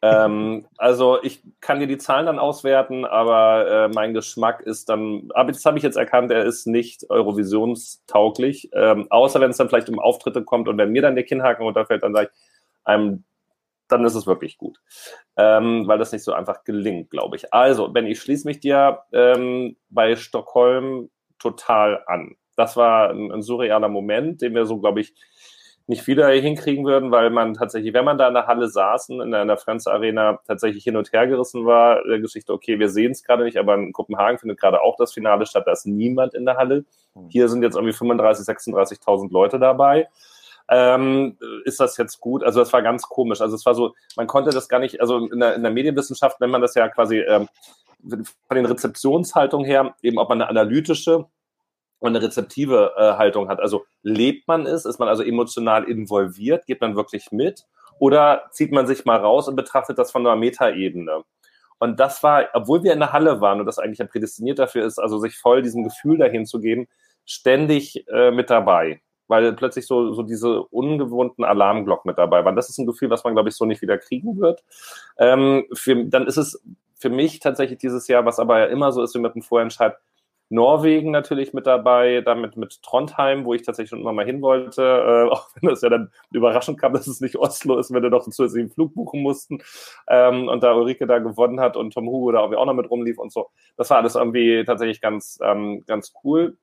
ähm, also ich kann dir die Zahlen dann auswerten, aber äh, mein Geschmack ist dann, aber das habe ich jetzt erkannt, er ist nicht Eurovisionstauglich, ähm, außer wenn es dann vielleicht um Auftritte kommt und wenn mir dann der Kinnhaken runterfällt, dann sage ich, einem, dann ist es wirklich gut, ähm, weil das nicht so einfach gelingt, glaube ich. Also, Ben, ich schließe mich dir ähm, bei Stockholm total an. Das war ein, ein surrealer Moment, den wir so, glaube ich, nicht wieder hinkriegen würden, weil man tatsächlich, wenn man da in der Halle saßen, in der, in der Friends Arena, tatsächlich hin und her gerissen war, der Geschichte, okay, wir sehen es gerade nicht, aber in Kopenhagen findet gerade auch das Finale statt, da ist niemand in der Halle. Hm. Hier sind jetzt irgendwie 35, 36.000 Leute dabei. Ähm, ist das jetzt gut? Also das war ganz komisch. Also es war so, man konnte das gar nicht, also in der, in der Medienwissenschaft nennt man das ja quasi ähm, von den Rezeptionshaltungen her, eben ob man eine analytische und eine rezeptive äh, Haltung hat. Also lebt man es, ist man also emotional involviert, geht man wirklich mit oder zieht man sich mal raus und betrachtet das von einer Metaebene? Und das war, obwohl wir in der Halle waren und das eigentlich ja prädestiniert dafür ist, also sich voll diesem Gefühl dahin zu geben, ständig äh, mit dabei, weil plötzlich so, so diese ungewohnten Alarmglocken mit dabei waren. Das ist ein Gefühl, was man, glaube ich, so nicht wieder kriegen wird. Ähm, für, dann ist es für mich tatsächlich dieses Jahr, was aber ja immer so ist wie mit dem Vorentscheid, Norwegen natürlich mit dabei, damit mit Trondheim, wo ich tatsächlich schon immer mal hin wollte, äh, auch wenn das ja dann überraschend kam, dass es nicht Oslo ist, wenn wir doch einen zusätzlichen Flug buchen mussten ähm, und da Ulrike da gewonnen hat und Tom Hugo da auch noch mit rumlief und so. Das war alles irgendwie tatsächlich ganz, ähm, ganz cool.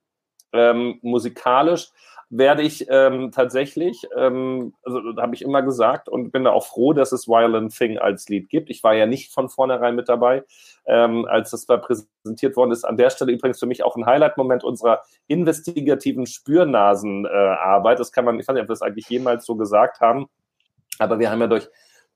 Ähm, musikalisch werde ich ähm, tatsächlich, ähm, also habe ich immer gesagt und bin da auch froh, dass es Violent Thing als Lied gibt. Ich war ja nicht von vornherein mit dabei, ähm, als das da präsentiert worden ist. An der Stelle übrigens für mich auch ein Highlight-Moment unserer investigativen Spürnasenarbeit. Äh, das kann man, ich weiß nicht, ob wir das eigentlich jemals so gesagt haben, aber wir haben ja durch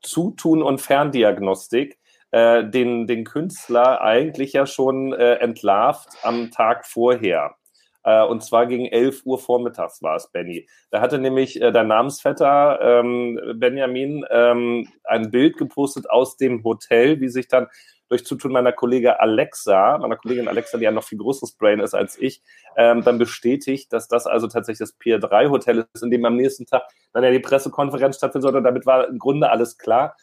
Zutun und Ferndiagnostik äh, den, den Künstler eigentlich ja schon äh, entlarvt am Tag vorher. Äh, und zwar gegen 11 Uhr vormittags war es, Benny. Da hatte nämlich äh, dein Namensvetter ähm, Benjamin ähm, ein Bild gepostet aus dem Hotel, wie sich dann durch Zutun meiner Kollegin Alexa, meiner Kollegin Alexa, die ja noch viel größeres Brain ist als ich, ähm, dann bestätigt, dass das also tatsächlich das Pier 3 Hotel ist, in dem am nächsten Tag dann ja die Pressekonferenz stattfinden sollte. Damit war im Grunde alles klar.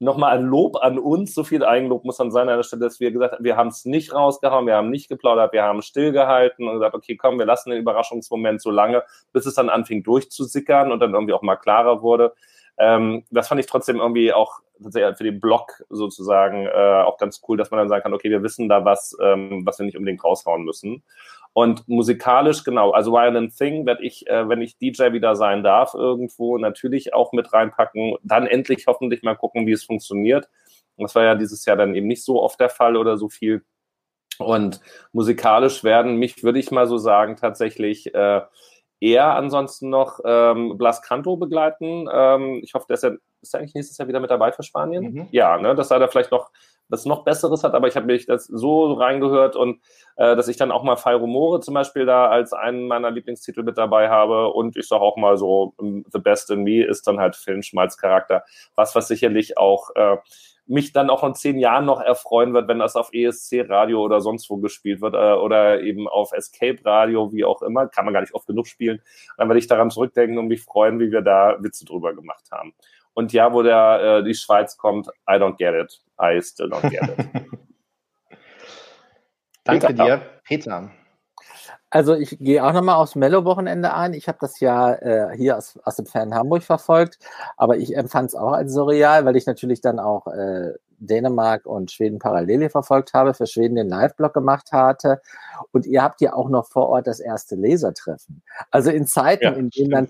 Nochmal ein Lob an uns, so viel Eigenlob muss dann sein an der Stelle, dass wir gesagt haben, wir haben es nicht rausgehauen, wir haben nicht geplaudert, wir haben stillgehalten und gesagt, okay, komm, wir lassen den Überraschungsmoment so lange, bis es dann anfing durchzusickern und dann irgendwie auch mal klarer wurde. Ähm, das fand ich trotzdem irgendwie auch für den Blog sozusagen äh, auch ganz cool, dass man dann sagen kann, okay, wir wissen da was, ähm, was wir nicht unbedingt raushauen müssen. Und musikalisch, genau, also Violent Thing werde ich, äh, wenn ich DJ wieder sein darf, irgendwo natürlich auch mit reinpacken. Dann endlich hoffentlich mal gucken, wie es funktioniert. Das war ja dieses Jahr dann eben nicht so oft der Fall oder so viel. Und musikalisch werden mich, würde ich mal so sagen, tatsächlich äh, eher ansonsten noch ähm, Blas Canto begleiten. Ähm, ich hoffe, der ist, ja, ist er eigentlich nächstes Jahr wieder mit dabei für Spanien. Mhm. Ja, ne, dass er da vielleicht noch was noch Besseres hat, aber ich habe mich das so reingehört und äh, dass ich dann auch mal Fai Rumore zum Beispiel da als einen meiner Lieblingstitel mit dabei habe und ich sage auch mal so, The Best in Me ist dann halt Film Schmalz Charakter, was was sicherlich auch äh, mich dann auch in zehn Jahren noch erfreuen wird, wenn das auf ESC-Radio oder sonst wo gespielt wird äh, oder eben auf Escape-Radio, wie auch immer. Kann man gar nicht oft genug spielen. Dann werde ich daran zurückdenken und mich freuen, wie wir da Witze drüber gemacht haben. Und ja, wo der, äh, die Schweiz kommt, I don't get it. I still don't get it. Danke Peter, dir, Peter. Also ich gehe auch nochmal aufs Mellow-Wochenende ein. Ich habe das ja äh, hier aus, aus dem Fan Hamburg verfolgt, aber ich empfand es auch als surreal, weil ich natürlich dann auch äh, Dänemark und Schweden parallel verfolgt habe, für Schweden den Live-Blog gemacht hatte. Und ihr habt ja auch noch vor Ort das erste Lesertreffen. Also in Zeiten, ja, in denen dann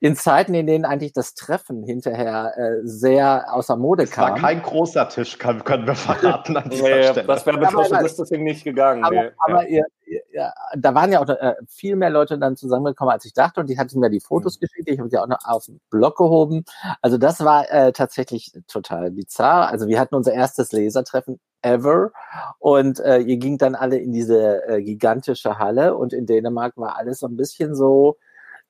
in Zeiten, in denen eigentlich das Treffen hinterher äh, sehr außer Mode kam. Das war kein großer Tisch, kann, können wir verraten an dieser nee, Stelle. Das wäre mit Social Distancing nicht gegangen. Aber, nee. aber ja. ihr, ihr, da waren ja auch äh, viel mehr Leute dann zusammengekommen, als ich dachte. Und die hatten mir die Fotos mhm. geschickt. Ich habe die auch noch auf den Blog gehoben. Also das war äh, tatsächlich total bizarr. Also wir hatten unser erstes Lesertreffen ever. Und äh, ihr ging dann alle in diese äh, gigantische Halle und in Dänemark war alles so ein bisschen so,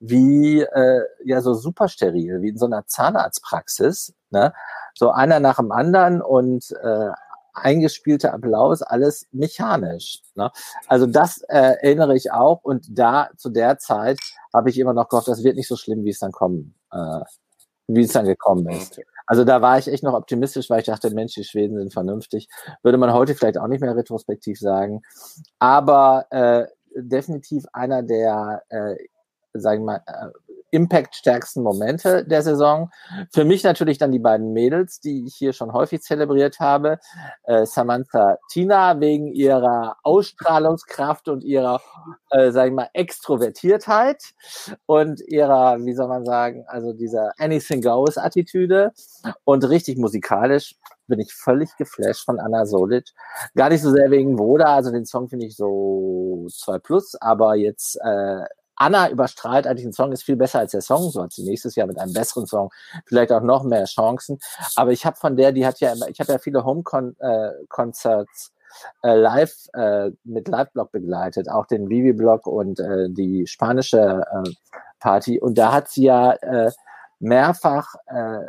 wie äh, ja so super steril, wie in so einer Zahnarztpraxis. Ne? So einer nach dem anderen und äh, eingespielte Applaus, alles mechanisch. Ne? Also das äh, erinnere ich auch und da zu der Zeit habe ich immer noch gehofft, das wird nicht so schlimm, wie es dann kommen, äh, wie es dann gekommen ist. Also da war ich echt noch optimistisch, weil ich dachte, Mensch, die Schweden sind vernünftig. Würde man heute vielleicht auch nicht mehr retrospektiv sagen. Aber äh, definitiv einer der äh, sagen wir mal, äh, Impact-stärksten Momente der Saison. Für mich natürlich dann die beiden Mädels, die ich hier schon häufig zelebriert habe. Äh, Samantha Tina wegen ihrer Ausstrahlungskraft und ihrer, äh, sagen wir mal, Extrovertiertheit und ihrer, wie soll man sagen, also dieser Anything Goes-Attitüde und richtig musikalisch bin ich völlig geflasht von Anna Solic. Gar nicht so sehr wegen Woda, also den Song finde ich so 2 plus, aber jetzt äh, Anna überstrahlt eigentlich den Song, ist viel besser als der Song, so hat sie nächstes Jahr mit einem besseren Song vielleicht auch noch mehr Chancen. Aber ich habe von der, die hat ja immer, ich habe ja viele Home-Concerts äh, live äh, mit Live-Blog begleitet, auch den Vivi-Blog und äh, die spanische äh, Party. Und da hat sie ja äh, mehrfach äh,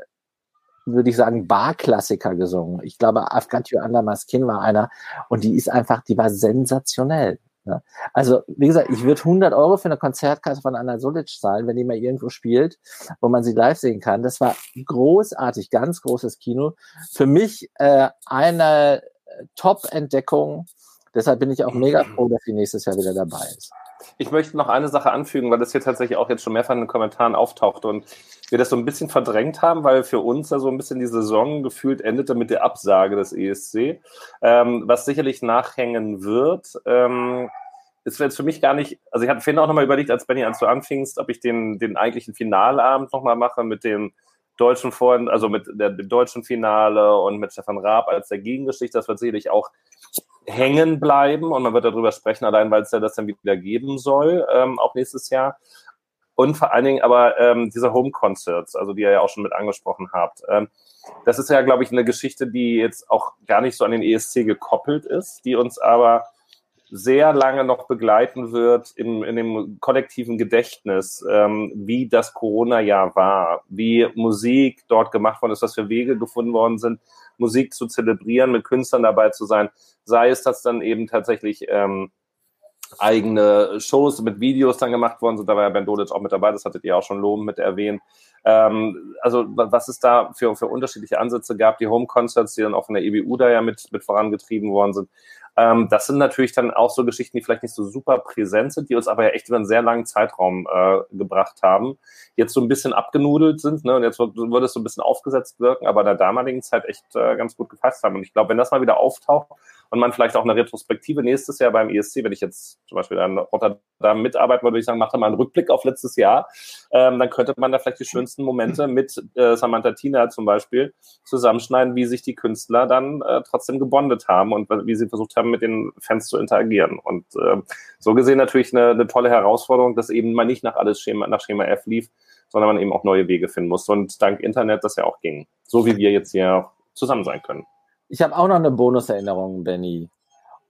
würde ich sagen, Barklassiker gesungen. Ich glaube, I've Got You Under My Skin war einer und die ist einfach, die war sensationell. Ja. Also, wie gesagt, ich würde 100 Euro für eine Konzertkarte von Anna Solic zahlen, wenn die mal irgendwo spielt, wo man sie live sehen kann. Das war großartig, ganz großes Kino. Für mich äh, eine Top-Entdeckung. Deshalb bin ich auch mega froh, dass sie nächstes Jahr wieder dabei ist. Ich möchte noch eine Sache anfügen, weil das hier tatsächlich auch jetzt schon mehrfach in den Kommentaren auftaucht und wir das so ein bisschen verdrängt haben, weil für uns ja so ein bisschen die Saison gefühlt endete mit der Absage des ESC, ähm, was sicherlich nachhängen wird. Ähm, ist jetzt für mich gar nicht, also ich hatte vorhin auch nochmal überlegt, als Benny, als du anfingst, ob ich den, den eigentlichen Finalabend nochmal mache mit dem deutschen Vor also mit der, dem deutschen Finale und mit Stefan Raab als der Gegengeschichte. Das wird sicherlich auch hängen bleiben und man wird darüber sprechen, allein weil es ja das dann wieder geben soll, ähm, auch nächstes Jahr. Und vor allen Dingen aber ähm, diese Home Concerts, also die ihr ja auch schon mit angesprochen habt. Ähm, das ist ja, glaube ich, eine Geschichte, die jetzt auch gar nicht so an den ESC gekoppelt ist, die uns aber sehr lange noch begleiten wird im, in dem kollektiven Gedächtnis, ähm, wie das Corona-Jahr war, wie Musik dort gemacht worden ist, was für Wege gefunden worden sind, Musik zu zelebrieren, mit Künstlern dabei zu sein, sei es das dann eben tatsächlich ähm, eigene Shows mit Videos dann gemacht worden sind. Da war ja Ben Dolic auch mit dabei, das hattet ihr auch schon loben mit erwähnt. Ähm, also was es da für, für unterschiedliche Ansätze gab, die Home Concerts, die dann auch von der EBU da ja mit, mit vorangetrieben worden sind. Ähm, das sind natürlich dann auch so Geschichten, die vielleicht nicht so super präsent sind, die uns aber ja echt über einen sehr langen Zeitraum äh, gebracht haben. Jetzt so ein bisschen abgenudelt sind, ne? Und jetzt würde es so ein bisschen aufgesetzt wirken, aber in der damaligen Zeit echt äh, ganz gut gefasst haben. Und ich glaube, wenn das mal wieder auftaucht, und man vielleicht auch eine Retrospektive nächstes Jahr beim ESC, wenn ich jetzt zum Beispiel an Rotterdam mitarbeiten würde, würde ich sagen, mache mal einen Rückblick auf letztes Jahr, ähm, dann könnte man da vielleicht die schönsten Momente mit äh, Samantha Tina zum Beispiel zusammenschneiden, wie sich die Künstler dann äh, trotzdem gebondet haben und wie sie versucht haben, mit den Fans zu interagieren. Und äh, so gesehen natürlich eine, eine tolle Herausforderung, dass eben mal nicht nach alles Schema, nach Schema F lief, sondern man eben auch neue Wege finden muss. Und dank Internet das ja auch ging. So wie wir jetzt hier zusammen sein können. Ich habe auch noch eine Bonuserinnerung, Benny.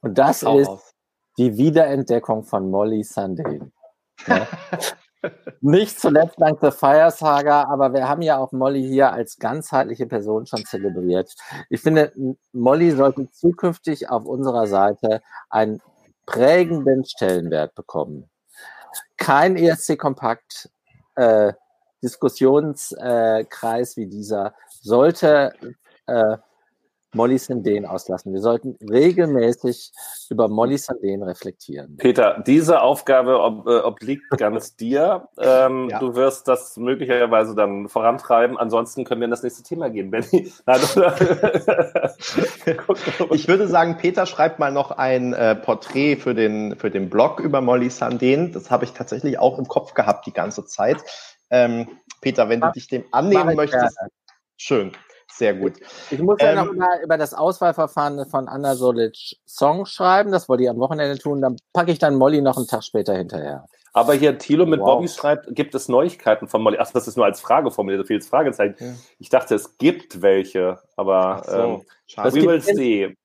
Und das ist aus. die Wiederentdeckung von Molly Sunday. Ja. Nicht zuletzt dank der Fire Saga, aber wir haben ja auch Molly hier als ganzheitliche Person schon zelebriert. Ich finde, Molly sollte zukünftig auf unserer Seite einen prägenden Stellenwert bekommen. Kein ESC-Kompakt äh, Diskussionskreis äh, wie dieser sollte äh, Molly Sandén auslassen. Wir sollten regelmäßig über Molly Sandén reflektieren. Peter, diese Aufgabe ob, äh, obliegt ganz dir. Ähm, ja. Du wirst das möglicherweise dann vorantreiben. Ansonsten können wir in das nächste Thema gehen, Benny. ich würde sagen, Peter schreibt mal noch ein äh, Porträt für den, für den Blog über Molly Sandén. Das habe ich tatsächlich auch im Kopf gehabt die ganze Zeit. Ähm, Peter, wenn du dich dem annehmen möchtest, schön. Sehr gut. Ich muss ja noch mal über das Auswahlverfahren von Anna Solic Song schreiben. Das wollte ich am Wochenende tun. Dann packe ich dann Molly noch einen Tag später hinterher. Aber hier Thilo mit wow. Bobby schreibt, gibt es Neuigkeiten von Molly? Ach, das ist nur als Frage formuliert, so viel Fragezeichen. Ja. Ich dachte, es gibt welche, aber so, ähm, we will see.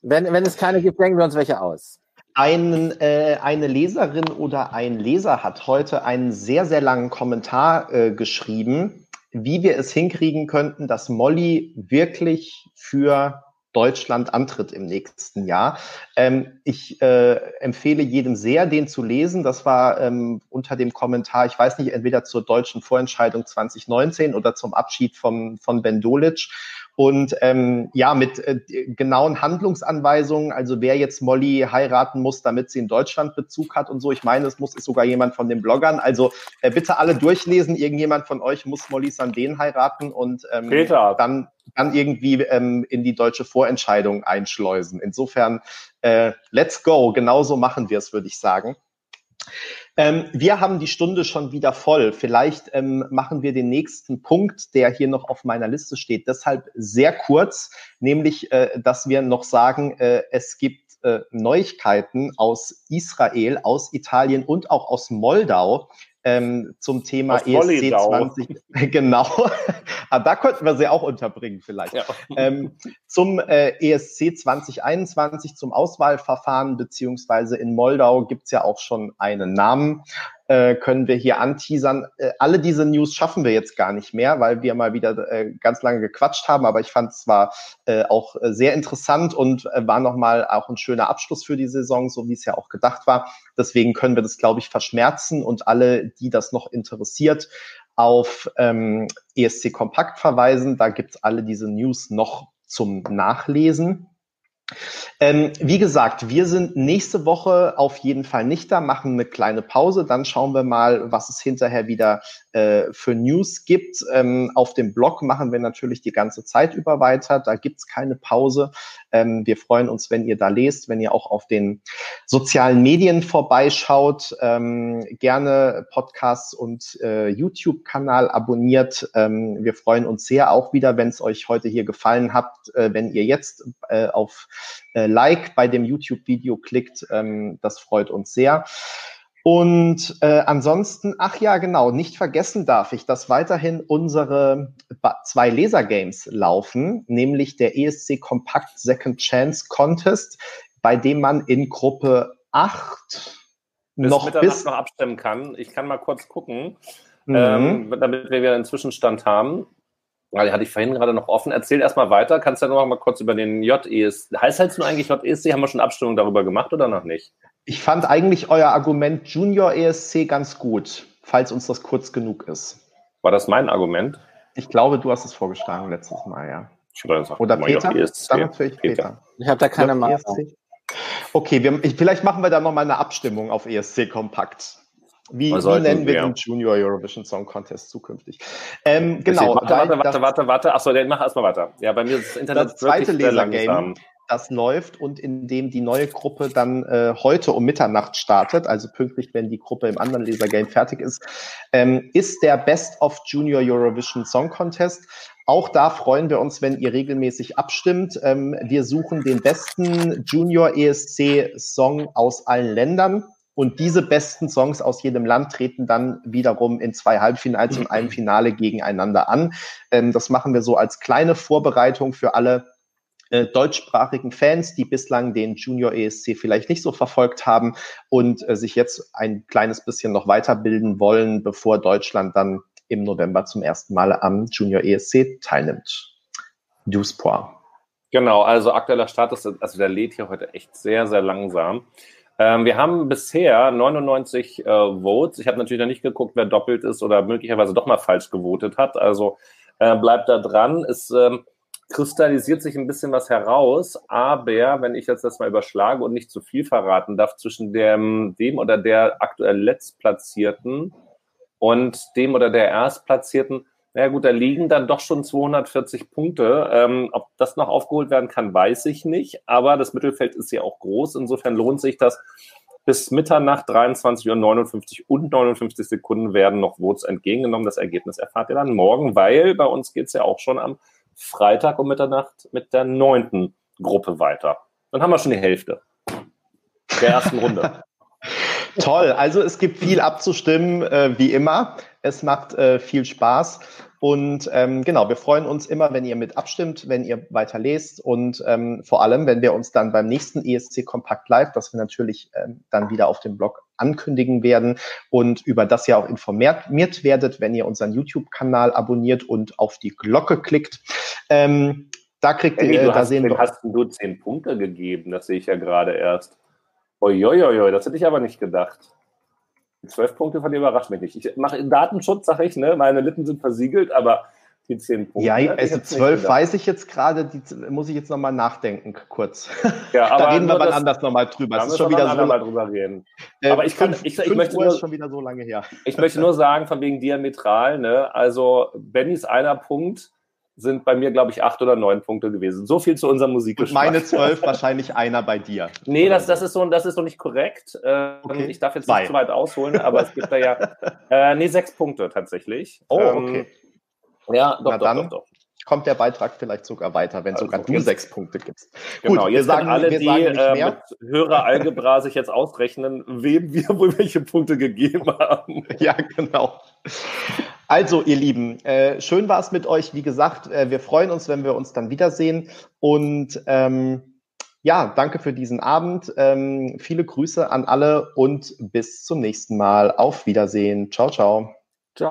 Wenn, wenn es keine gibt, denken wir uns welche aus. Ein, äh, eine Leserin oder ein Leser hat heute einen sehr, sehr langen Kommentar äh, geschrieben wie wir es hinkriegen könnten, dass Molly wirklich für Deutschland antritt im nächsten Jahr. Ähm, ich äh, empfehle jedem sehr, den zu lesen. Das war ähm, unter dem Kommentar, ich weiß nicht, entweder zur deutschen Vorentscheidung 2019 oder zum Abschied vom, von Ben Dolic. Und ähm, ja, mit äh, genauen Handlungsanweisungen, also wer jetzt Molly heiraten muss, damit sie in Deutschland Bezug hat und so. Ich meine, es muss ist sogar jemand von den Bloggern. Also äh, bitte alle durchlesen. Irgendjemand von euch muss Molly Sandén heiraten und ähm, dann dann irgendwie ähm, in die deutsche Vorentscheidung einschleusen. Insofern, äh, let's go. Genauso machen wir es, würde ich sagen. Ähm, wir haben die Stunde schon wieder voll. Vielleicht ähm, machen wir den nächsten Punkt, der hier noch auf meiner Liste steht, deshalb sehr kurz, nämlich, äh, dass wir noch sagen, äh, es gibt äh, Neuigkeiten aus Israel, aus Italien und auch aus Moldau ähm, zum Thema Aus ESC 20. genau. Aber da könnten wir sie auch unterbringen vielleicht. Ja. Ähm, zum äh, ESC 2021, zum Auswahlverfahren, beziehungsweise in Moldau gibt's ja auch schon einen Namen äh, können wir hier anteasern. Äh, alle diese News schaffen wir jetzt gar nicht mehr, weil wir mal wieder äh, ganz lange gequatscht haben, aber ich fand es war äh, auch äh, sehr interessant und äh, war nochmal auch ein schöner Abschluss für die Saison, so wie es ja auch gedacht war. Deswegen können wir das, glaube ich, verschmerzen und alle, die das noch interessiert, auf ähm, ESC Kompakt verweisen. Da gibt's alle diese News noch zum Nachlesen. Ähm, wie gesagt, wir sind nächste Woche auf jeden Fall nicht da, machen eine kleine Pause, dann schauen wir mal, was es hinterher wieder äh, für News gibt. Ähm, auf dem Blog machen wir natürlich die ganze Zeit über weiter, da gibt's keine Pause. Ähm, wir freuen uns, wenn ihr da lest, wenn ihr auch auf den sozialen Medien vorbeischaut, ähm, gerne Podcasts und äh, YouTube-Kanal abonniert. Ähm, wir freuen uns sehr auch wieder, wenn es euch heute hier gefallen hat, äh, wenn ihr jetzt äh, auf äh, Like bei dem YouTube-Video klickt. Ähm, das freut uns sehr. Und äh, ansonsten, ach ja, genau, nicht vergessen darf ich, dass weiterhin unsere zwei Laser-Games laufen, nämlich der ESC Compact Second Chance Contest, bei dem man in Gruppe 8 bis noch bis noch abstimmen kann. Ich kann mal kurz gucken, mhm. ähm, damit wir wieder einen Zwischenstand haben. Weil hatte ich vorhin gerade noch offen. Erzähl erstmal weiter. Kannst du ja noch mal kurz über den JESC. Heißt halt nur eigentlich JESC? Haben wir schon Abstimmung darüber gemacht oder noch nicht? Ich fand eigentlich euer Argument Junior ESC ganz gut, falls uns das kurz genug ist. War das mein Argument? Ich glaube, du hast es vorgeschlagen letztes Mal, ja. Gesagt, Oder Peter? ESC. Dann natürlich Peter. Peter. Ich habe da keine Job Meinung. Okay, wir, ich, vielleicht machen wir da nochmal eine Abstimmung auf ESC Kompakt. Wie, wie nennen wir den Junior Eurovision Song Contest zukünftig? Ähm, Genau. Warte, warte, warte, warte, warte. Achso, dann mach erstmal weiter. Ja, bei mir ist das Internet das zweite Lasergame, das läuft und in dem die neue Gruppe dann äh, heute um Mitternacht startet, also pünktlich, wenn die Gruppe im anderen Lasergame fertig ist, ähm, ist der Best of Junior Eurovision Song Contest. Auch da freuen wir uns, wenn ihr regelmäßig abstimmt. Ähm, wir suchen den besten Junior ESC Song aus allen Ländern. Und diese besten Songs aus jedem Land treten dann wiederum in zwei Halbfinals und einem Finale gegeneinander an. Ähm, das machen wir so als kleine Vorbereitung für alle äh, deutschsprachigen Fans, die bislang den Junior ESC vielleicht nicht so verfolgt haben und äh, sich jetzt ein kleines bisschen noch weiterbilden wollen, bevor Deutschland dann im November zum ersten Mal am Junior ESC teilnimmt. Sport. Genau, also aktueller Status, also der lädt hier heute echt sehr, sehr langsam. Ähm, wir haben bisher 99 äh, Votes. Ich habe natürlich noch nicht geguckt, wer doppelt ist oder möglicherweise doch mal falsch gewotet hat. Also äh, bleibt da dran. Es ähm, kristallisiert sich ein bisschen was heraus, aber wenn ich jetzt das mal überschlage und nicht zu viel verraten darf, zwischen dem, dem oder der aktuell Letztplatzierten und dem oder der Erstplatzierten, na ja, gut, da liegen dann doch schon 240 Punkte. Ähm, ob das noch aufgeholt werden kann, weiß ich nicht. Aber das Mittelfeld ist ja auch groß. Insofern lohnt sich das. Bis Mitternacht 23 Uhr 59 und 59 Sekunden werden noch Votes entgegengenommen. Das Ergebnis erfahrt ihr dann morgen, weil bei uns geht's ja auch schon am Freitag um Mitternacht mit der neunten Gruppe weiter. Dann haben wir schon die Hälfte der ersten Runde. Toll, also es gibt viel abzustimmen, äh, wie immer. Es macht äh, viel Spaß. Und ähm, genau, wir freuen uns immer, wenn ihr mit abstimmt, wenn ihr weiter lest und ähm, vor allem, wenn wir uns dann beim nächsten ESC Kompakt Live, das wir natürlich ähm, dann wieder auf dem Blog ankündigen werden und über das ihr auch informiert werdet, wenn ihr unseren YouTube-Kanal abonniert und auf die Glocke klickt. Ähm, da kriegt ihr, du da hast, sehen wir hast du zehn Punkte gegeben? Das sehe ich ja gerade erst. Uiuiui, das hätte ich aber nicht gedacht. Zwölf Punkte von dir überrascht mich nicht. Ich mache Datenschutz, sage ich, ne? Meine Lippen sind versiegelt, aber die zehn Punkte. Ja, ich also zwölf weiß ich jetzt gerade, die muss ich jetzt nochmal nachdenken, kurz. Ja, da aber reden wir mal das- anders nochmal drüber. Da ist schon wir wieder so. mal drüber reden. äh, aber ich kann- fünf- ich- ich möchte Uhr nur- ist schon wieder so lange her. Ich möchte nur sagen, von wegen diametral, ne? Also Bennys einer Punkt sind bei mir, glaube ich, acht oder neun Punkte gewesen. So viel zu unserem Und Musikgeschmack. meine zwölf wahrscheinlich einer bei dir. Nee, das, das, ist so, das ist so nicht korrekt. Ähm, Okay. Ich darf jetzt Zwei. nicht zu weit ausholen, aber es gibt da ja. Äh, nee, sechs Punkte tatsächlich. Oh, Ähm, okay. Ja, doch, Na doch, dann. doch, doch. Kommt der Beitrag vielleicht sogar weiter, wenn Also sogar du jetzt- sechs Punkte gibst. Genau, Gut, jetzt wir sagen alle, wir die sagen nicht äh, mehr. mit höherer Algebra sich jetzt ausrechnen, wem wir wohl welche Punkte gegeben haben. Ja, genau. Also, ihr Lieben, äh, schön war es mit euch. Wie gesagt, äh, wir freuen uns, wenn wir uns dann wiedersehen. Und ähm, ja, danke für diesen Abend. Ähm, viele Grüße an alle und bis zum nächsten Mal. Auf Wiedersehen. Ciao, ciao.